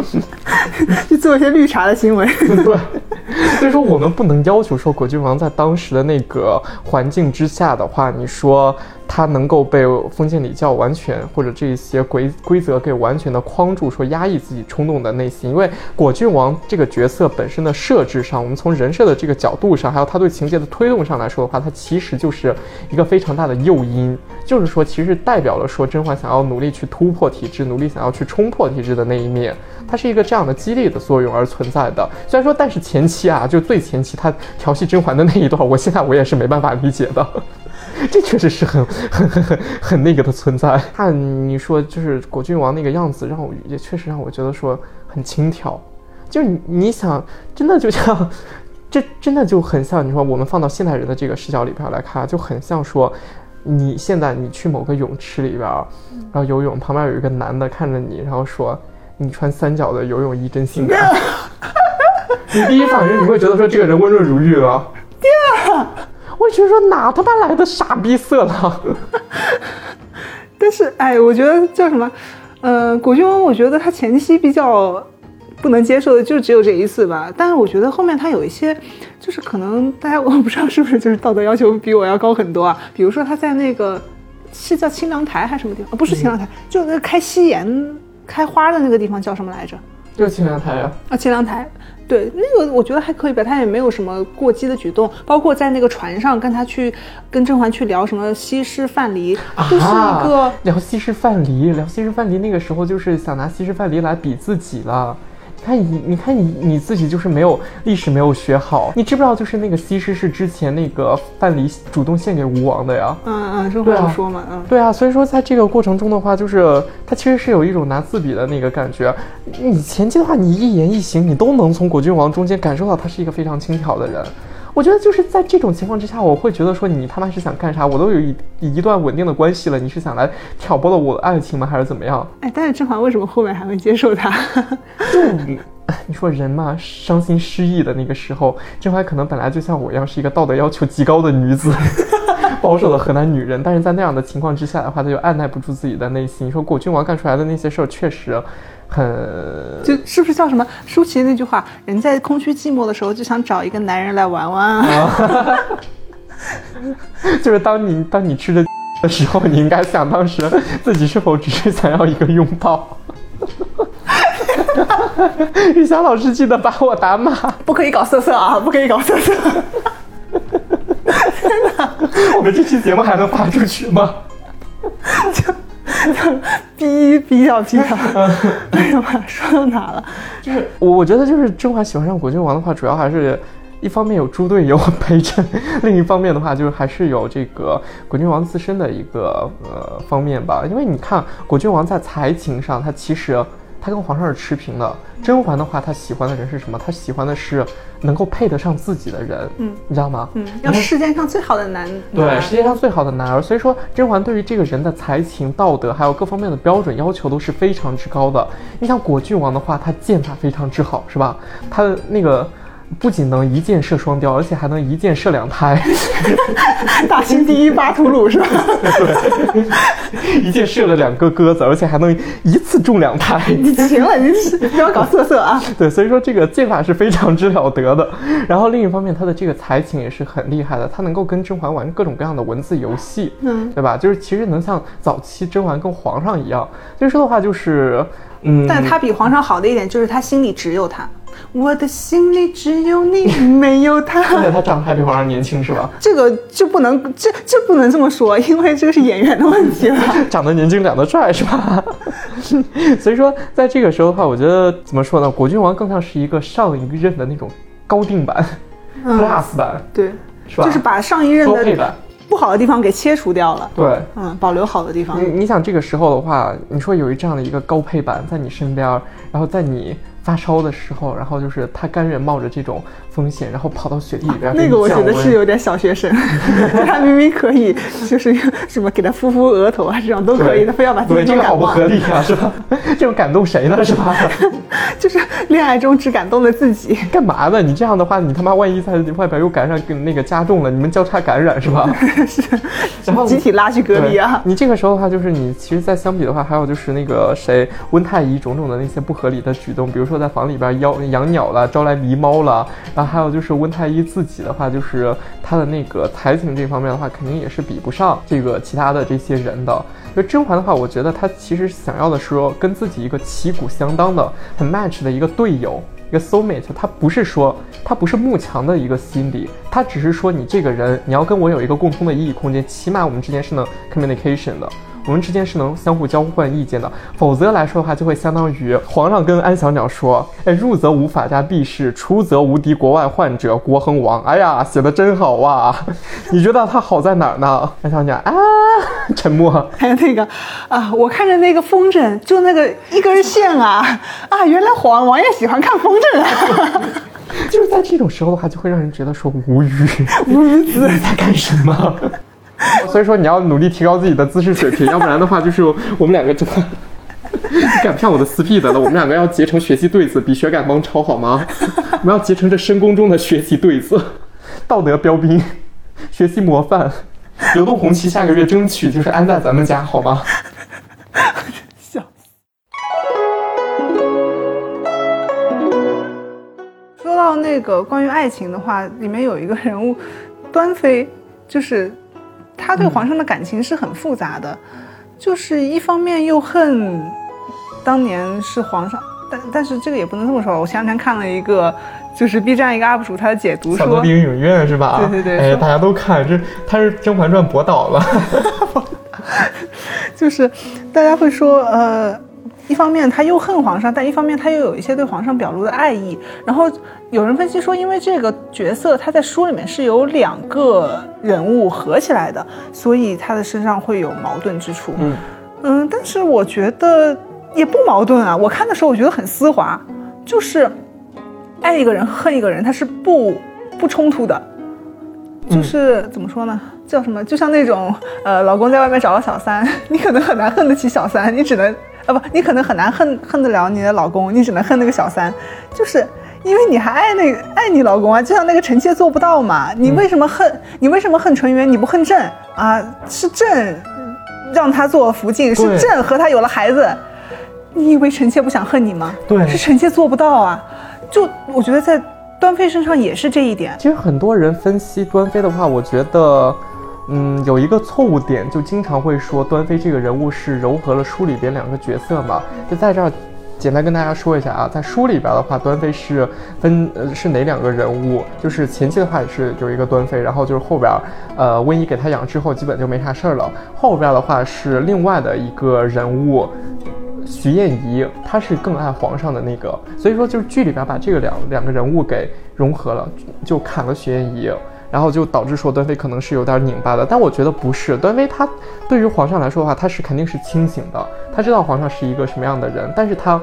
去做一些绿茶的行为。对，所以说我们不能要求说果郡王在当时的那个环境之下的话，你说。他能够被封建礼教完全或者这些规规则给完全的框住，说压抑自己冲动的内心，因为果郡王这个角色本身的设置上，我们从人设的这个角度上，还有他对情节的推动上来说的话，它其实就是一个非常大的诱因，就是说，其实代表了说甄嬛想要努力去突破体制，努力想要去冲破体制的那一面，它是一个这样的激励的作用而存在的。虽然说，但是前期啊，就最前期他调戏甄嬛的那一段，我现在我也是没办法理解的。这确实是很很很很很那个的存在。看你说就是果郡王那个样子，让我也确实让我觉得说很轻佻。就你你想，真的就像，这真的就很像你说我们放到现代人的这个视角里边来看，就很像说，你现在你去某个泳池里边，然后游泳，旁边有一个男的看着你，然后说你穿三角的游泳衣真性感。你第一反应你会觉得说这个人温润如玉了。对啊。我就说哪他妈来的傻逼色狼？但是哎，我觉得叫什么？呃，果郡王，我觉得他前期比较不能接受的就只有这一次吧。但是我觉得后面他有一些，就是可能大家我不知道是不是就是道德要求比我要高很多啊。比如说他在那个是叫清凉台还是什么地方？不是清凉台，就那个开夕颜开花的那个地方叫什么来着？就是清凉台啊。啊，清凉台。对，那个我觉得还可以吧，他也没有什么过激的举动，包括在那个船上跟他去跟甄嬛去聊什么西施范蠡，就是一个聊西施范蠡，聊西施范蠡，那个时候就是想拿西施范蠡来比自己了。你看你，你看你，你自己就是没有历史没有学好，你知不知道？就是那个西施是之前那个范蠡主动献给吴王的呀。嗯嗯，这话说嘛，嗯，对啊，所以说在这个过程中的话，就是他其实是有一种拿自比的那个感觉。你前期的话，你一言一行，你都能从果郡王中间感受到他是一个非常轻佻的人。我觉得就是在这种情况之下，我会觉得说你他妈是想干啥？我都有一一段稳定的关系了，你是想来挑拨了我的爱情吗？还是怎么样？哎，但是甄嬛为什么后面还会接受他？就你说人嘛，伤心失意的那个时候，甄嬛可能本来就像我一样是一个道德要求极高的女子，保守的河南女人，但是在那样的情况之下的话，她就按耐不住自己的内心。你说果郡王干出来的那些事儿，确实。很，就是不是叫什么舒淇那句话？人在空虚寂寞的时候，就想找一个男人来玩玩啊。就是当你当你吃着的时候，你应该想当时自己是否只是想要一个拥抱。玉霞老师记得把我打码，不可以搞色色啊！不可以搞色色。真的，我们这期节目还能发出去吗？就。逼逼要逼掉！哎呀妈，说到哪了？就是我，我觉得就是甄嬛喜欢上果郡王的话，主要还是一方面有猪队友陪衬，另一方面的话就是还是有这个果郡王自身的一个呃方面吧。因为你看果郡王在才情上，他其实。他跟皇上是持平的。甄嬛的话，她喜欢的人是什么？她喜欢的是能够配得上自己的人。嗯，你知道吗？嗯，要世界上最好的男。对，世界上最好的男儿。所以说，甄嬛对于这个人的才情、道德，还有各方面的标准要求都是非常之高的。你像果郡王的话，他剑法非常之好，是吧？他的那个。不仅能一箭射双雕，而且还能一箭射两胎。大清第一巴图鲁是吧？对，一箭射了两个鸽子，而且还能一次中两胎。你行了，你不要搞色色啊！对，所以说这个剑法是非常之了得的。然后另一方面，他的这个才情也是很厉害的，他能够跟甄嬛玩各种各样的文字游戏，嗯，对吧？就是其实能像早期甄嬛跟皇上一样。所以说的话，就是，嗯，但他比皇上好的一点就是他心里只有他。我的心里只有你，没有他。而且他长得还比皇上年轻，是吧？这个就不能，这这不能这么说，因为这个是演员的问题了。长得年轻，长得帅，是吧？所以说，在这个时候的话，我觉得怎么说呢？果郡王更像是一个上一任的那种高定版，plus 版，对，是吧？就是把上一任的不好的地方给切除掉了。对，嗯，保留好的地方。你你想这个时候的话，你说有一这样的一个高配版在你身边，然后在你。发烧的时候，然后就是他甘愿冒着这种风险，然后跑到雪地里边。那个我觉得是有点小学生，他明明可以，就是什么给他敷敷额头啊，这种都可以，他非要把自己这个好不合理啊，是吧？这种感动谁呢？是吧？就是恋爱中只感动了自己，干嘛呢？你这样的话，你他妈万一在外边又感染，跟那个加重了，你们交叉感染是吧？是，然后集体拉去隔离啊。你这个时候的话，就是你其实再相比的话，还有就是那个谁温太医种种的那些不合理的举动，比如说。在房里边养养鸟了，招来狸猫了，然后还有就是温太医自己的话，就是他的那个才情这方面的话，肯定也是比不上这个其他的这些人的。就甄嬛的话，我觉得她其实想要的是说跟自己一个旗鼓相当的、很 match 的一个队友。一个 soul mate，她不是说她不是慕强的一个心理，她只是说你这个人你要跟我有一个共通的意义空间，起码我们之间是能 communication 的。我们之间是能相互交换意见的，否则来说的话，就会相当于皇上跟安小鸟说：“哎，入则无法家必士，出则无敌国外患者，国恒亡。”哎呀，写的真好哇！你觉得他好在哪儿呢？安小鸟啊，沉默。还有那个啊，我看着那个风筝，就那个一根线啊啊，原来皇王爷喜欢看风筝啊。就是在这种时候的话，就会让人觉得说无语，无语子在干什么？所以说你要努力提高自己的姿势水平，要不然的话就是我们两个真的赶不上我的 speed 了。我们两个要结成学习对子，比学感帮超好吗？我们要结成这深宫中的学习对子，道德标兵，学习模范。流动红旗下个月争取就是安在咱们家，好吗？笑。说到那个关于爱情的话，里面有一个人物，端妃，就是。他对皇上的感情是很复杂的，就是一方面又恨当年是皇上，但但是这个也不能这么说。我前两天看了一个，就是 B 站一个 UP 主他的解读，说《小兵影院》是吧？对对对，哎，大家都看，这他是《甄嬛传》博导了，就是大家会说，呃。一方面他又恨皇上，但一方面他又有一些对皇上表露的爱意。然后有人分析说，因为这个角色他在书里面是有两个人物合起来的，所以他的身上会有矛盾之处。嗯嗯，但是我觉得也不矛盾啊。我看的时候我觉得很丝滑，就是爱一个人恨一个人，他是不不冲突的。就是怎么说呢？叫什么？就像那种呃，老公在外面找了小三，你可能很难恨得起小三，你只能。啊不，你可能很难恨恨得了你的老公，你只能恨那个小三，就是因为你还爱那个爱你老公啊，就像那个臣妾做不到嘛。你为什么恨？你为什么恨纯元？你不恨朕啊？是朕让他做福晋，是朕和他有了孩子。你以为臣妾不想恨你吗？对，是臣妾做不到啊。就我觉得在端妃身上也是这一点。其实很多人分析端妃的话，我觉得。嗯，有一个错误点，就经常会说端妃这个人物是糅合了书里边两个角色嘛。就在这儿，简单跟大家说一下啊，在书里边的话，端妃是分呃是哪两个人物？就是前期的话也是有一个端妃，然后就是后边呃温宜给她养之后，基本就没啥事儿了。后边的话是另外的一个人物，徐燕仪，她是更爱皇上的那个，所以说就是剧里边把这个两两个人物给融合了，就砍了徐燕仪。然后就导致说端妃可能是有点拧巴的，但我觉得不是，端妃她对于皇上来说的话，她是肯定是清醒的，她知道皇上是一个什么样的人，但是她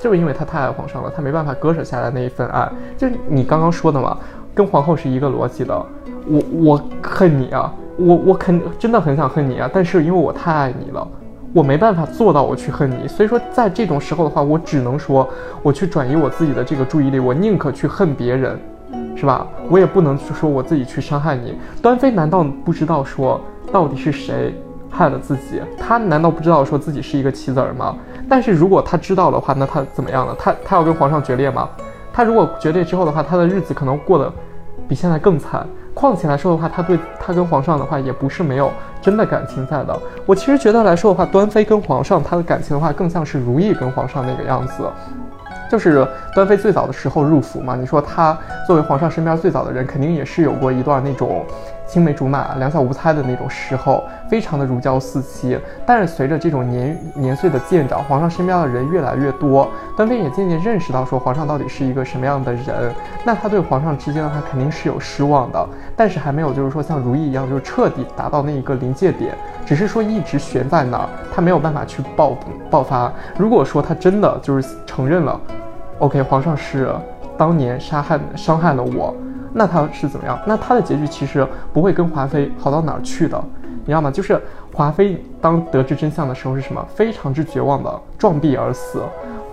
就是因为她太爱皇上了，她没办法割舍下来那一份爱，就是你刚刚说的嘛，跟皇后是一个逻辑的，我我恨你啊，我我肯真的很想恨你啊，但是因为我太爱你了，我没办法做到我去恨你，所以说在这种时候的话，我只能说我去转移我自己的这个注意力，我宁可去恨别人。是吧？我也不能去说我自己去伤害你。端妃难道不知道说到底是谁害了自己？她难道不知道说自己是一个棋子儿吗？但是如果她知道的话，那她怎么样呢？她她要跟皇上决裂吗？她如果决裂之后的话，她的日子可能过得比现在更惨。况且来说的话，她对她跟皇上的话也不是没有真的感情在的。我其实觉得来说的话，端妃跟皇上她的感情的话，更像是如懿跟皇上那个样子。就是端妃最早的时候入府嘛，你说她作为皇上身边最早的人，肯定也是有过一段那种青梅竹马、两小无猜的那种时候，非常的如胶似漆。但是随着这种年年岁的渐长，皇上身边的人越来越多，端妃也渐渐认识到说皇上到底是一个什么样的人。那她对皇上之间的话肯定是有失望的，但是还没有就是说像如懿一样，就是彻底达到那一个临界点，只是说一直悬在那儿，她没有办法去爆爆发。如果说她真的就是承认了。OK，皇上是当年杀害伤害了我，那他是怎么样？那他的结局其实不会跟华妃好到哪儿去的，你知道吗？就是华妃当得知真相的时候是什么？非常之绝望的撞壁而死。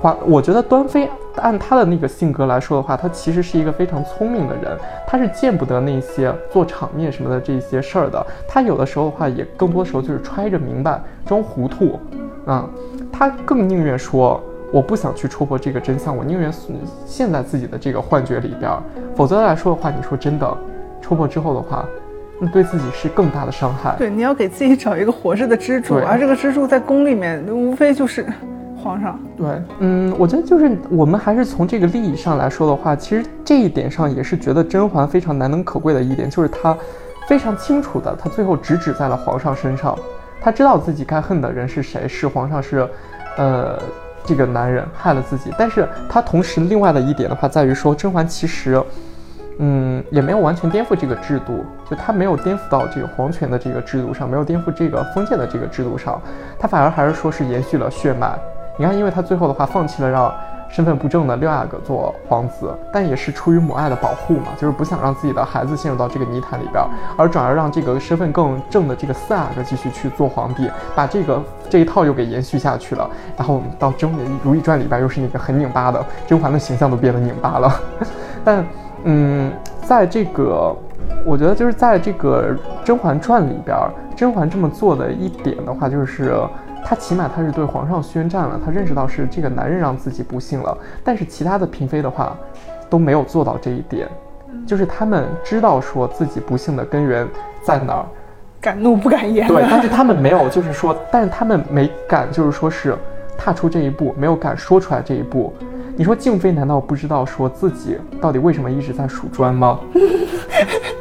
华，我觉得端妃按她的那个性格来说的话，她其实是一个非常聪明的人，她是见不得那些做场面什么的这些事儿的。她有的时候的话，也更多时候就是揣着明白装糊涂，啊，她更宁愿说。我不想去戳破这个真相，我宁愿陷在自己的这个幻觉里边，否则来说的话，你说真的，戳破之后的话，那对自己是更大的伤害。对，你要给自己找一个活着的支柱，而这个支柱在宫里面，无非就是皇上。对，嗯，我觉得就是我们还是从这个利益上来说的话，其实这一点上也是觉得甄嬛非常难能可贵的一点，就是她非常清楚的，她最后直指在了皇上身上，她知道自己该恨的人是谁，是皇上，是，呃，这个男人害了自己。但是他同时另外的一点的话，在于说甄嬛其实。嗯，也没有完全颠覆这个制度，就他没有颠覆到这个皇权的这个制度上，没有颠覆这个封建的这个制度上，他反而还是说是延续了血脉。你看，因为他最后的话放弃了让身份不正的六阿哥做皇子，但也是出于母爱的保护嘛，就是不想让自己的孩子陷入到这个泥潭里边，而转而让这个身份更正的这个四阿哥继续去做皇帝，把这个这一套又给延续下去了。然后到《甄嬛如懿传》里边又是那个很拧巴的甄嬛的形象都变得拧巴了，但。嗯，在这个，我觉得就是在这个《甄嬛传》里边，甄嬛这么做的一点的话，就是她起码她是对皇上宣战了，她认识到是这个男人让自己不幸了。但是其他的嫔妃的话，都没有做到这一点，就是他们知道说自己不幸的根源在哪儿，敢怒不敢言。对，但是他们没有，就是说，但是他们没敢，就是说是踏出这一步，没有敢说出来这一步。你说静妃难道不知道说自己到底为什么一直在数砖吗？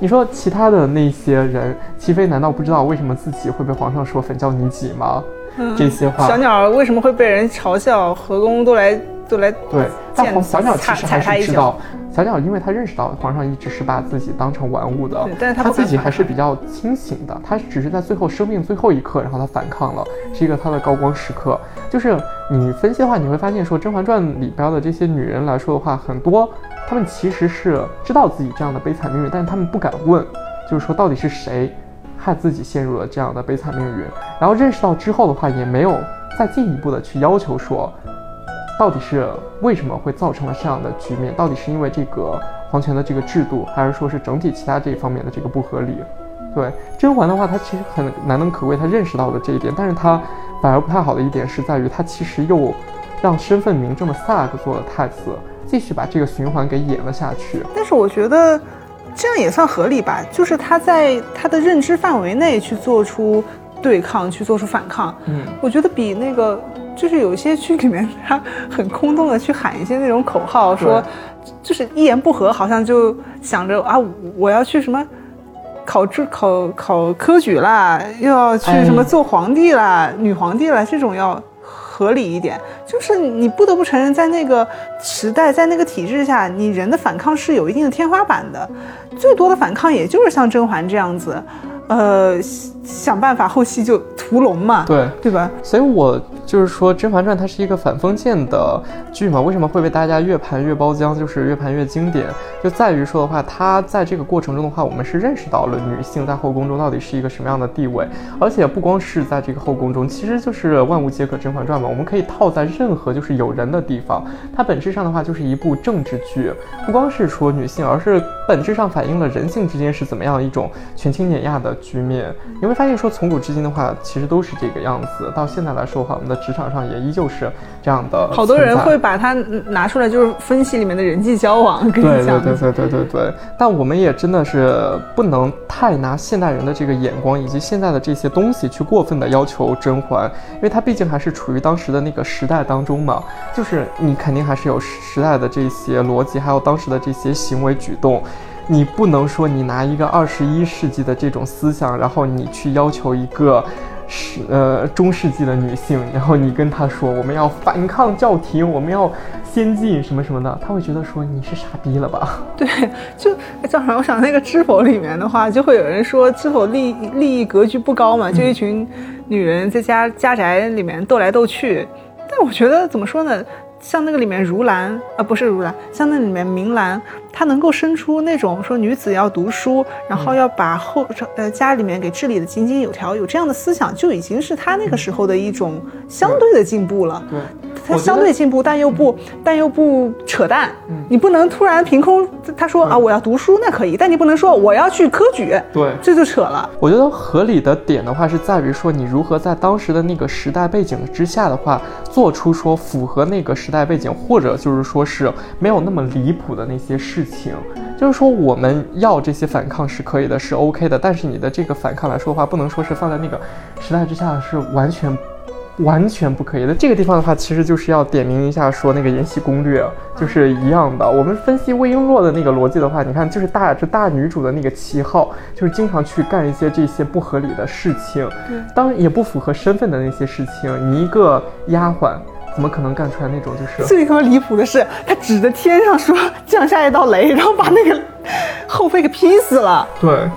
你说其他的那些人，齐妃难道不知道为什么自己会被皇上说粉教你己吗？这些话，小鸟为什么会被人嘲笑？和宫都来。都来对，但小鸟其实还是知道，小鸟因为他认识到皇上一直是把自己当成玩物的，但是他自己还是比较清醒的，他只是在最后生命最后一刻，然后他反抗了，是一个他的高光时刻。就是你分析的话，你会发现说《甄嬛传》里边的这些女人来说的话，很多她们其实是知道自己这样的悲惨命运，但是她们不敢问，就是说到底是谁害自己陷入了这样的悲惨命运。然后认识到之后的话，也没有再进一步的去要求说。到底是为什么会造成了这样的局面？到底是因为这个皇权的这个制度，还是说是整体其他这一方面的这个不合理？对甄嬛的话，她其实很难能可贵，她认识到了这一点，但是她反而不太好的一点是在于，她其实又让身份明正的萨克做了太子，继续把这个循环给演了下去。但是我觉得这样也算合理吧，就是他在他的认知范围内去做出对抗，去做出反抗。嗯，我觉得比那个。就是有一些剧里面，他很空洞的去喊一些那种口号，说，就是一言不合，好像就想着啊，我要去什么考制考考科举啦，又要去什么做皇帝啦、女皇帝啦，这种要合理一点。就是你不得不承认，在那个时代，在那个体制下，你人的反抗是有一定的天花板的，最多的反抗也就是像甄嬛这样子。呃，想办法后期就屠龙嘛，对对吧？所以我就是说，《甄嬛传》它是一个反封建的剧嘛，为什么会被大家越盘越包浆，就是越盘越经典，就在于说的话，它在这个过程中的话，我们是认识到了女性在后宫中到底是一个什么样的地位，而且不光是在这个后宫中，其实就是万物皆可《甄嬛传》嘛，我们可以套在任何就是有人的地方，它本质上的话就是一部政治剧，不光是说女性，而是本质上反映了人性之间是怎么样一种权倾碾压的。局面，你会发现说从古至今的话，其实都是这个样子。到现在来说的话，我们的职场上也依旧是这样的。好多人会把它拿出来，就是分析里面的人际交往。对对对对对对对。但我们也真的是不能太拿现代人的这个眼光以及现在的这些东西去过分的要求甄嬛，因为她毕竟还是处于当时的那个时代当中嘛。就是你肯定还是有时代的这些逻辑，还有当时的这些行为举动。你不能说你拿一个二十一世纪的这种思想，然后你去要求一个是呃中世纪的女性，然后你跟她说我们要反抗教廷，我们要先进什么什么的，她会觉得说你是傻逼了吧？对，就正好我想那个知否里面的话，就会有人说知否利利益格局不高嘛，就一群女人在家家宅里面斗来斗去，但我觉得怎么说呢？像那个里面如兰啊，不是如兰，像那里面明兰，她能够生出那种说女子要读书，然后要把后呃家里面给治理的井井有条，有这样的思想，就已经是他那个时候的一种相对的进步了。对。他相对进步，但又不，但又不扯淡。你不能突然凭空他说啊，我要读书，那可以，但你不能说我要去科举。对，这就扯了。我觉得合理的点的话是在于说，你如何在当时的那个时代背景之下的话，做出说符合那个时代背景，或者就是说是没有那么离谱的那些事情。就是说，我们要这些反抗是可以的，是 OK 的，但是你的这个反抗来说的话，不能说是放在那个时代之下是完全。完全不可以的。这个地方的话，其实就是要点名一下，说那个《延禧攻略》就是一样的。我们分析魏璎珞的那个逻辑的话，你看，就是大这大女主的那个旗号，就是经常去干一些这些不合理的事情，当然也不符合身份的那些事情。你一个丫鬟，怎么可能干出来那种就是？最他妈离谱的是，他指着天上说降下一道雷，然后把那个后妃给劈死了。对。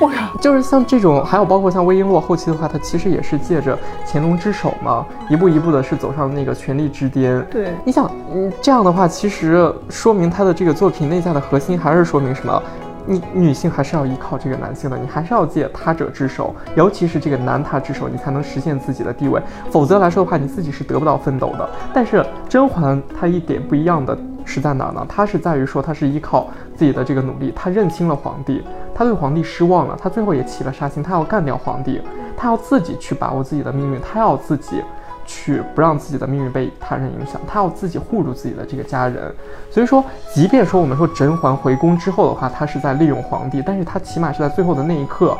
我靠！就是像这种，还有包括像魏璎珞后期的话，她其实也是借着乾隆之手嘛，一步一步的是走上那个权力之巅。对，你想，嗯，这样的话，其实说明她的这个作品内在的核心还是说明什么？你女性还是要依靠这个男性的，你还是要借他者之手，尤其是这个男他之手，你才能实现自己的地位。否则来说的话，你自己是得不到奋斗的。但是甄嬛她一点不一样的是在哪呢？她是在于说，她是依靠自己的这个努力，她认清了皇帝。她对皇帝失望了，她最后也起了杀心，她要干掉皇帝，她要自己去把握自己的命运，她要自己去不让自己的命运被他人影响，他要自己护住自己的这个家人。所以说，即便说我们说甄嬛回宫之后的话，他是在利用皇帝，但是他起码是在最后的那一刻，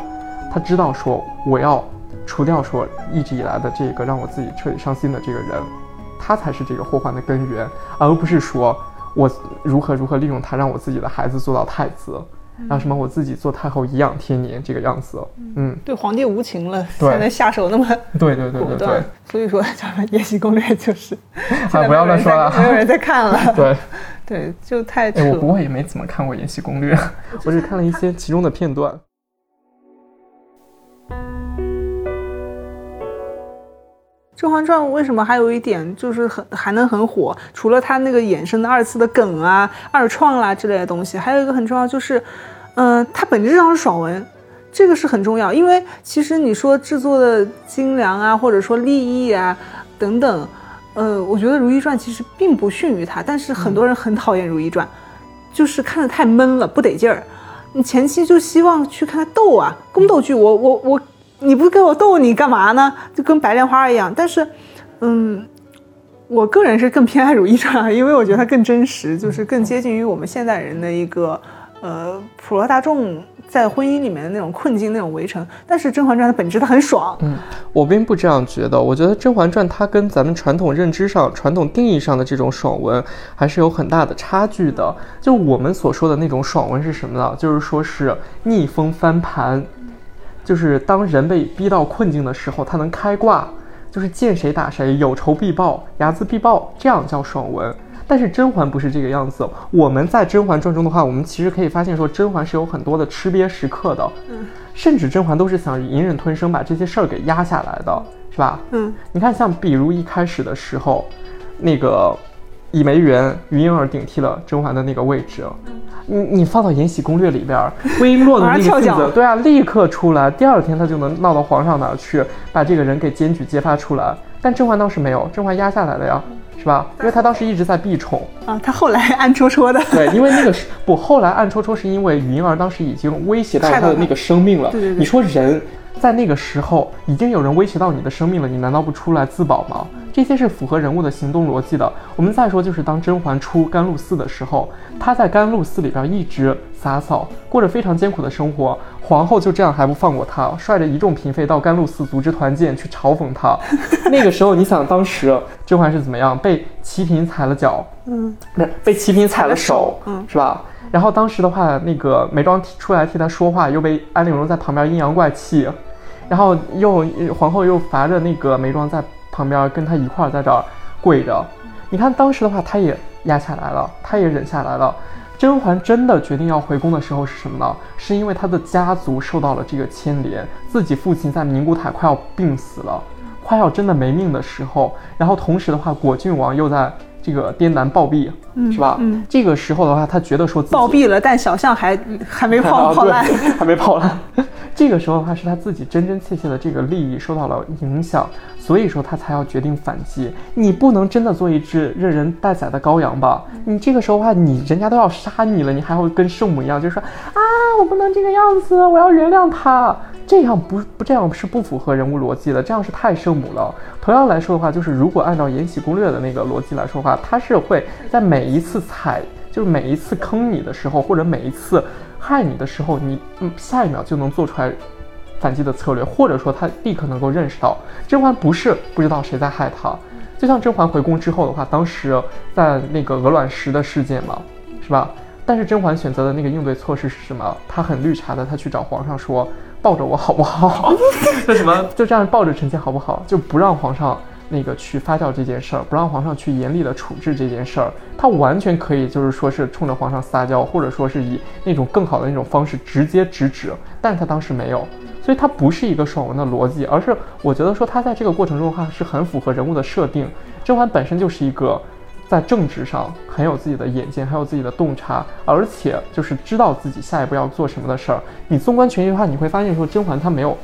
他知道说我要除掉说一直以来的这个让我自己彻底伤心的这个人，他才是这个祸患的根源，而不是说我如何如何利用他让我自己的孩子做到太子。让什么我自己做太后颐养天年这个样子，嗯，对皇帝无情了，现在下手那么对对对对对，所以说叫《延禧攻略》就是，啊不要乱说了，没有人在看了，对。对，就太我不过也没怎么看过《延禧攻略》，我只看了一些其中的片段。《甄嬛传》为什么还有一点就是很还能很火？除了它那个衍生的二次的梗啊、二创啦之类的东西，还有一个很重要就是，嗯、呃，它本质上是爽文，这个是很重要。因为其实你说制作的精良啊，或者说立意啊等等，呃，我觉得《如懿传》其实并不逊于它，但是很多人很讨厌《如懿传》，就是看的太闷了，不得劲儿。你前期就希望去看它斗啊，宫斗剧，我我我。你不跟我斗，你干嘛呢？就跟白莲花一样。但是，嗯，我个人是更偏爱《如懿传》，因为我觉得它更真实，就是更接近于我们现代人的一个呃普罗大众在婚姻里面的那种困境、那种围城。但是《甄嬛传》的本质它很爽。嗯，我并不这样觉得。我觉得《甄嬛传》它跟咱们传统认知上、传统定义上的这种爽文还是有很大的差距的。就我们所说的那种爽文是什么呢？就是说是逆风翻盘。就是当人被逼到困境的时候，他能开挂，就是见谁打谁，有仇必报，睚眦必报，这样叫爽文。但是甄嬛不是这个样子。我们在《甄嬛传》中的话，我们其实可以发现说，甄嬛是有很多的吃瘪时刻的，嗯，甚至甄嬛都是想隐忍吞声，把这些事儿给压下来的，是吧？嗯，你看，像比如一开始的时候，那个倚梅园于莺儿顶替了甄嬛的那个位置。你你放到《延禧攻略》里边，魏璎珞的那个性子，对啊，立刻出来，第二天他就能闹到皇上那儿去，把这个人给检举揭发出来。但甄嬛倒是没有，甄嬛压下来了呀，是吧？因为他当时一直在避宠啊，他后来 暗戳戳的。对，因为那个是不，后来暗戳戳是因为云儿当时已经威胁到他的那个生命了。对对对。你说人在那个时候已经有人威胁到你的生命了，你难道不出来自保吗？这些是符合人物的行动逻辑的。我们再说，就是当甄嬛出甘露寺的时候，她在甘露寺里边一直洒扫，过着非常艰苦的生活。皇后就这样还不放过她，率着一众嫔妃到甘露寺组织团建去嘲讽她。那个时候，你想当时甄嬛是怎么样？被齐嫔踩了脚，嗯，不是被齐嫔踩了手，嗯，是吧？然后当时的话，那个眉庄出来替她说话，又被安陵容在旁边阴阳怪气，然后又皇后又罚着那个眉庄在。旁边跟他一块儿在这儿跪着，你看当时的话，他也压下来了，他也忍下来了。甄嬛真的决定要回宫的时候是什么呢？是因为她的家族受到了这个牵连，自己父亲在宁古塔快要病死了，快要真的没命的时候，然后同时的话，果郡王又在这个滇南暴毙，嗯、是吧？嗯，这个时候的话，他觉得说自己暴毙了，但小象还还没泡泡烂，还没泡 烂。这个时候的话，是他自己真真切切的这个利益受到了影响，所以说他才要决定反击。你不能真的做一只任人待宰的羔羊吧？你这个时候的话，你人家都要杀你了，你还要跟圣母一样，就是说啊，我不能这个样子，我要原谅他。这样不不这样是不符合人物逻辑的，这样是太圣母了。同样来说的话，就是如果按照《延禧攻略》的那个逻辑来说的话，他是会在每一次踩，就是每一次坑你的时候，或者每一次。害你的时候，你嗯下一秒就能做出来反击的策略，或者说他立刻能够认识到甄嬛不是不知道谁在害他。就像甄嬛回宫之后的话，当时在那个鹅卵石的事件嘛，是吧？但是甄嬛选择的那个应对措施是什么？她很绿茶的，她去找皇上说抱着我好不好？就什么 就这样抱着臣妾好不好？就不让皇上那个去发酵这件事儿，不让皇上去严厉的处置这件事儿。他完全可以就是说是冲着皇上撒娇，或者说是以那种更好的那种方式直接直指，但是他当时没有，所以他不是一个爽文的逻辑，而是我觉得说他在这个过程中的话是很符合人物的设定。甄嬛本身就是一个。在政治上很有自己的眼界，很有自己的洞察，而且就是知道自己下一步要做什么的事儿。你纵观全局的话，你会发现说甄嬛她没有，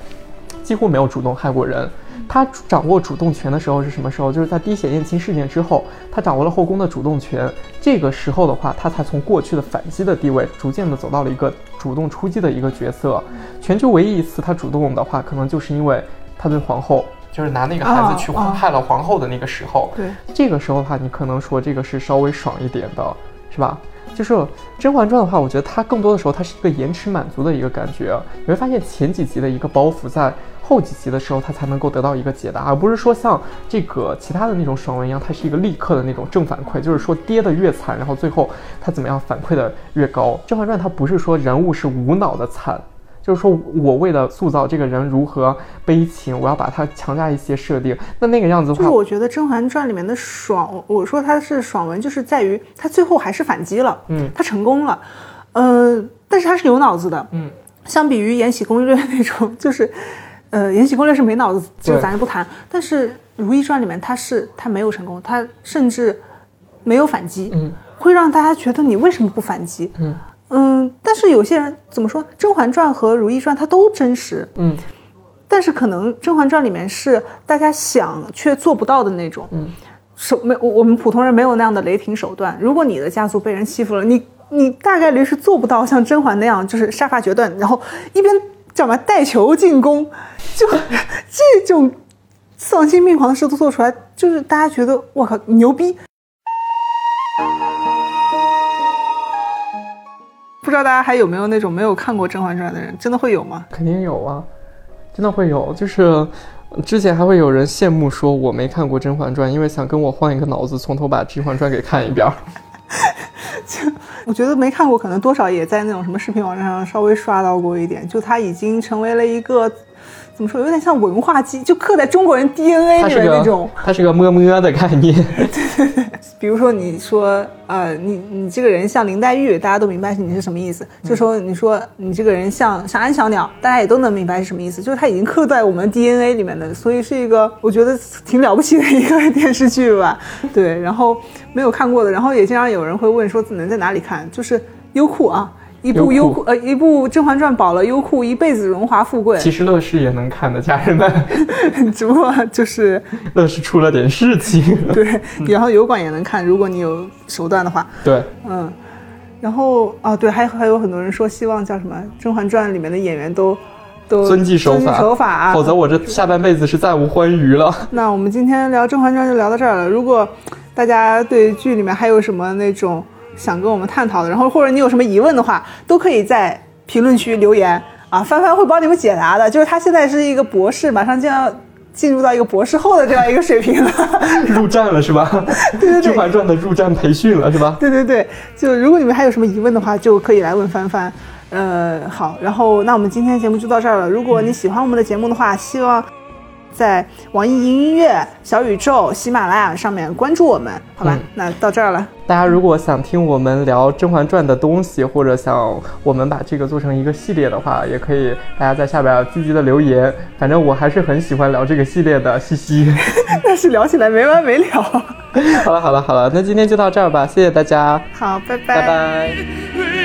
几乎没有主动害过人。她掌握主动权的时候是什么时候？就是在滴血验亲事件之后，她掌握了后宫的主动权。这个时候的话，她才从过去的反击的地位，逐渐的走到了一个主动出击的一个角色。全球唯一一次她主动的话，可能就是因为她对皇后。就是拿那个孩子去害了皇后的那个时候，对，这个时候的话，你可能说这个是稍微爽一点的，是吧？就是《甄嬛传》的话，我觉得它更多的时候它是一个延迟满足的一个感觉。你会发现前几集的一个包袱，在后几集的时候它才能够得到一个解答，而不是说像这个其他的那种爽文一样，它是一个立刻的那种正反馈，就是说跌的越惨，然后最后它怎么样反馈的越高。《甄嬛传》它不是说人物是无脑的惨。就是说我为了塑造这个人如何悲情，我要把他强加一些设定。那那个样子的话，就是我觉得《甄嬛传》里面的爽，我说它是爽文，就是在于他最后还是反击了，嗯，他成功了，呃，但是他是有脑子的，嗯，相比于《延禧攻略》那种，就是，呃，《延禧攻略》是没脑子，就咱就不谈。但是《如懿传》里面他是他没有成功，他甚至没有反击，嗯，会让大家觉得你为什么不反击？嗯。嗯，但是有些人怎么说，《甄嬛传》和《如懿传》它都真实，嗯，但是可能《甄嬛传》里面是大家想却做不到的那种，嗯，手没我们普通人没有那样的雷霆手段。如果你的家族被人欺负了，你你大概率是做不到像甄嬛那样，就是杀伐决断，然后一边叫什么带球进攻，就 这种丧心病狂的事都做出来，就是大家觉得我靠牛逼。不知道大家还有没有那种没有看过《甄嬛传》的人，真的会有吗？肯定有啊，真的会有。就是之前还会有人羡慕说我没看过《甄嬛传》，因为想跟我换一个脑子，从头把《甄嬛传》给看一遍。就我觉得没看过，可能多少也在那种什么视频网站上稍微刷到过一点。就它已经成为了一个。怎么说？有点像文化基，就刻在中国人 DNA 里面那种。它是个么么的概念。对对对。比如说，你说，呃，你你这个人像林黛玉，大家都明白是你是什么意思。就说你说你这个人像像安小鸟，大家也都能明白是什么意思。就是它已经刻在我们 DNA 里面的，所以是一个我觉得挺了不起的一个 电视剧吧。对，然后没有看过的，然后也经常有人会问说能在哪里看？就是优酷啊。一部优酷，呃，一部《甄嬛传》保了优酷一辈子荣华富贵。其实乐视也能看的，家人们，只不过就是 乐视出了点事情。对，然后油管也能看，如果你有手段的话。对，嗯，然后啊，对，还还有很多人说希望叫什么《甄嬛传》里面的演员都都遵纪守法，守法，否则我这下半辈子是再无欢愉了。那我们今天聊《甄嬛传》就聊到这儿了。如果大家对剧里面还有什么那种。想跟我们探讨的，然后或者你有什么疑问的话，都可以在评论区留言啊，帆帆会帮你们解答的。就是他现在是一个博士，马上就要进入到一个博士后的这样一个水平了，入站了是吧？对 对对，《甄嬛传》的入站培训了是吧？对对对，就如果你们还有什么疑问的话，就可以来问帆帆。呃，好，然后那我们今天节目就到这儿了。如果你喜欢我们的节目的话，希望。在网易云音乐、小宇宙、喜马拉雅上面关注我们，好吧？那到这儿了。大家如果想听我们聊《甄嬛传》的东西，或者想我们把这个做成一个系列的话，也可以大家在下边积极的留言。反正我还是很喜欢聊这个系列的，嘻嘻。但是聊起来没完没了。好了好了好了，那今天就到这儿吧，谢谢大家。好，拜拜拜拜。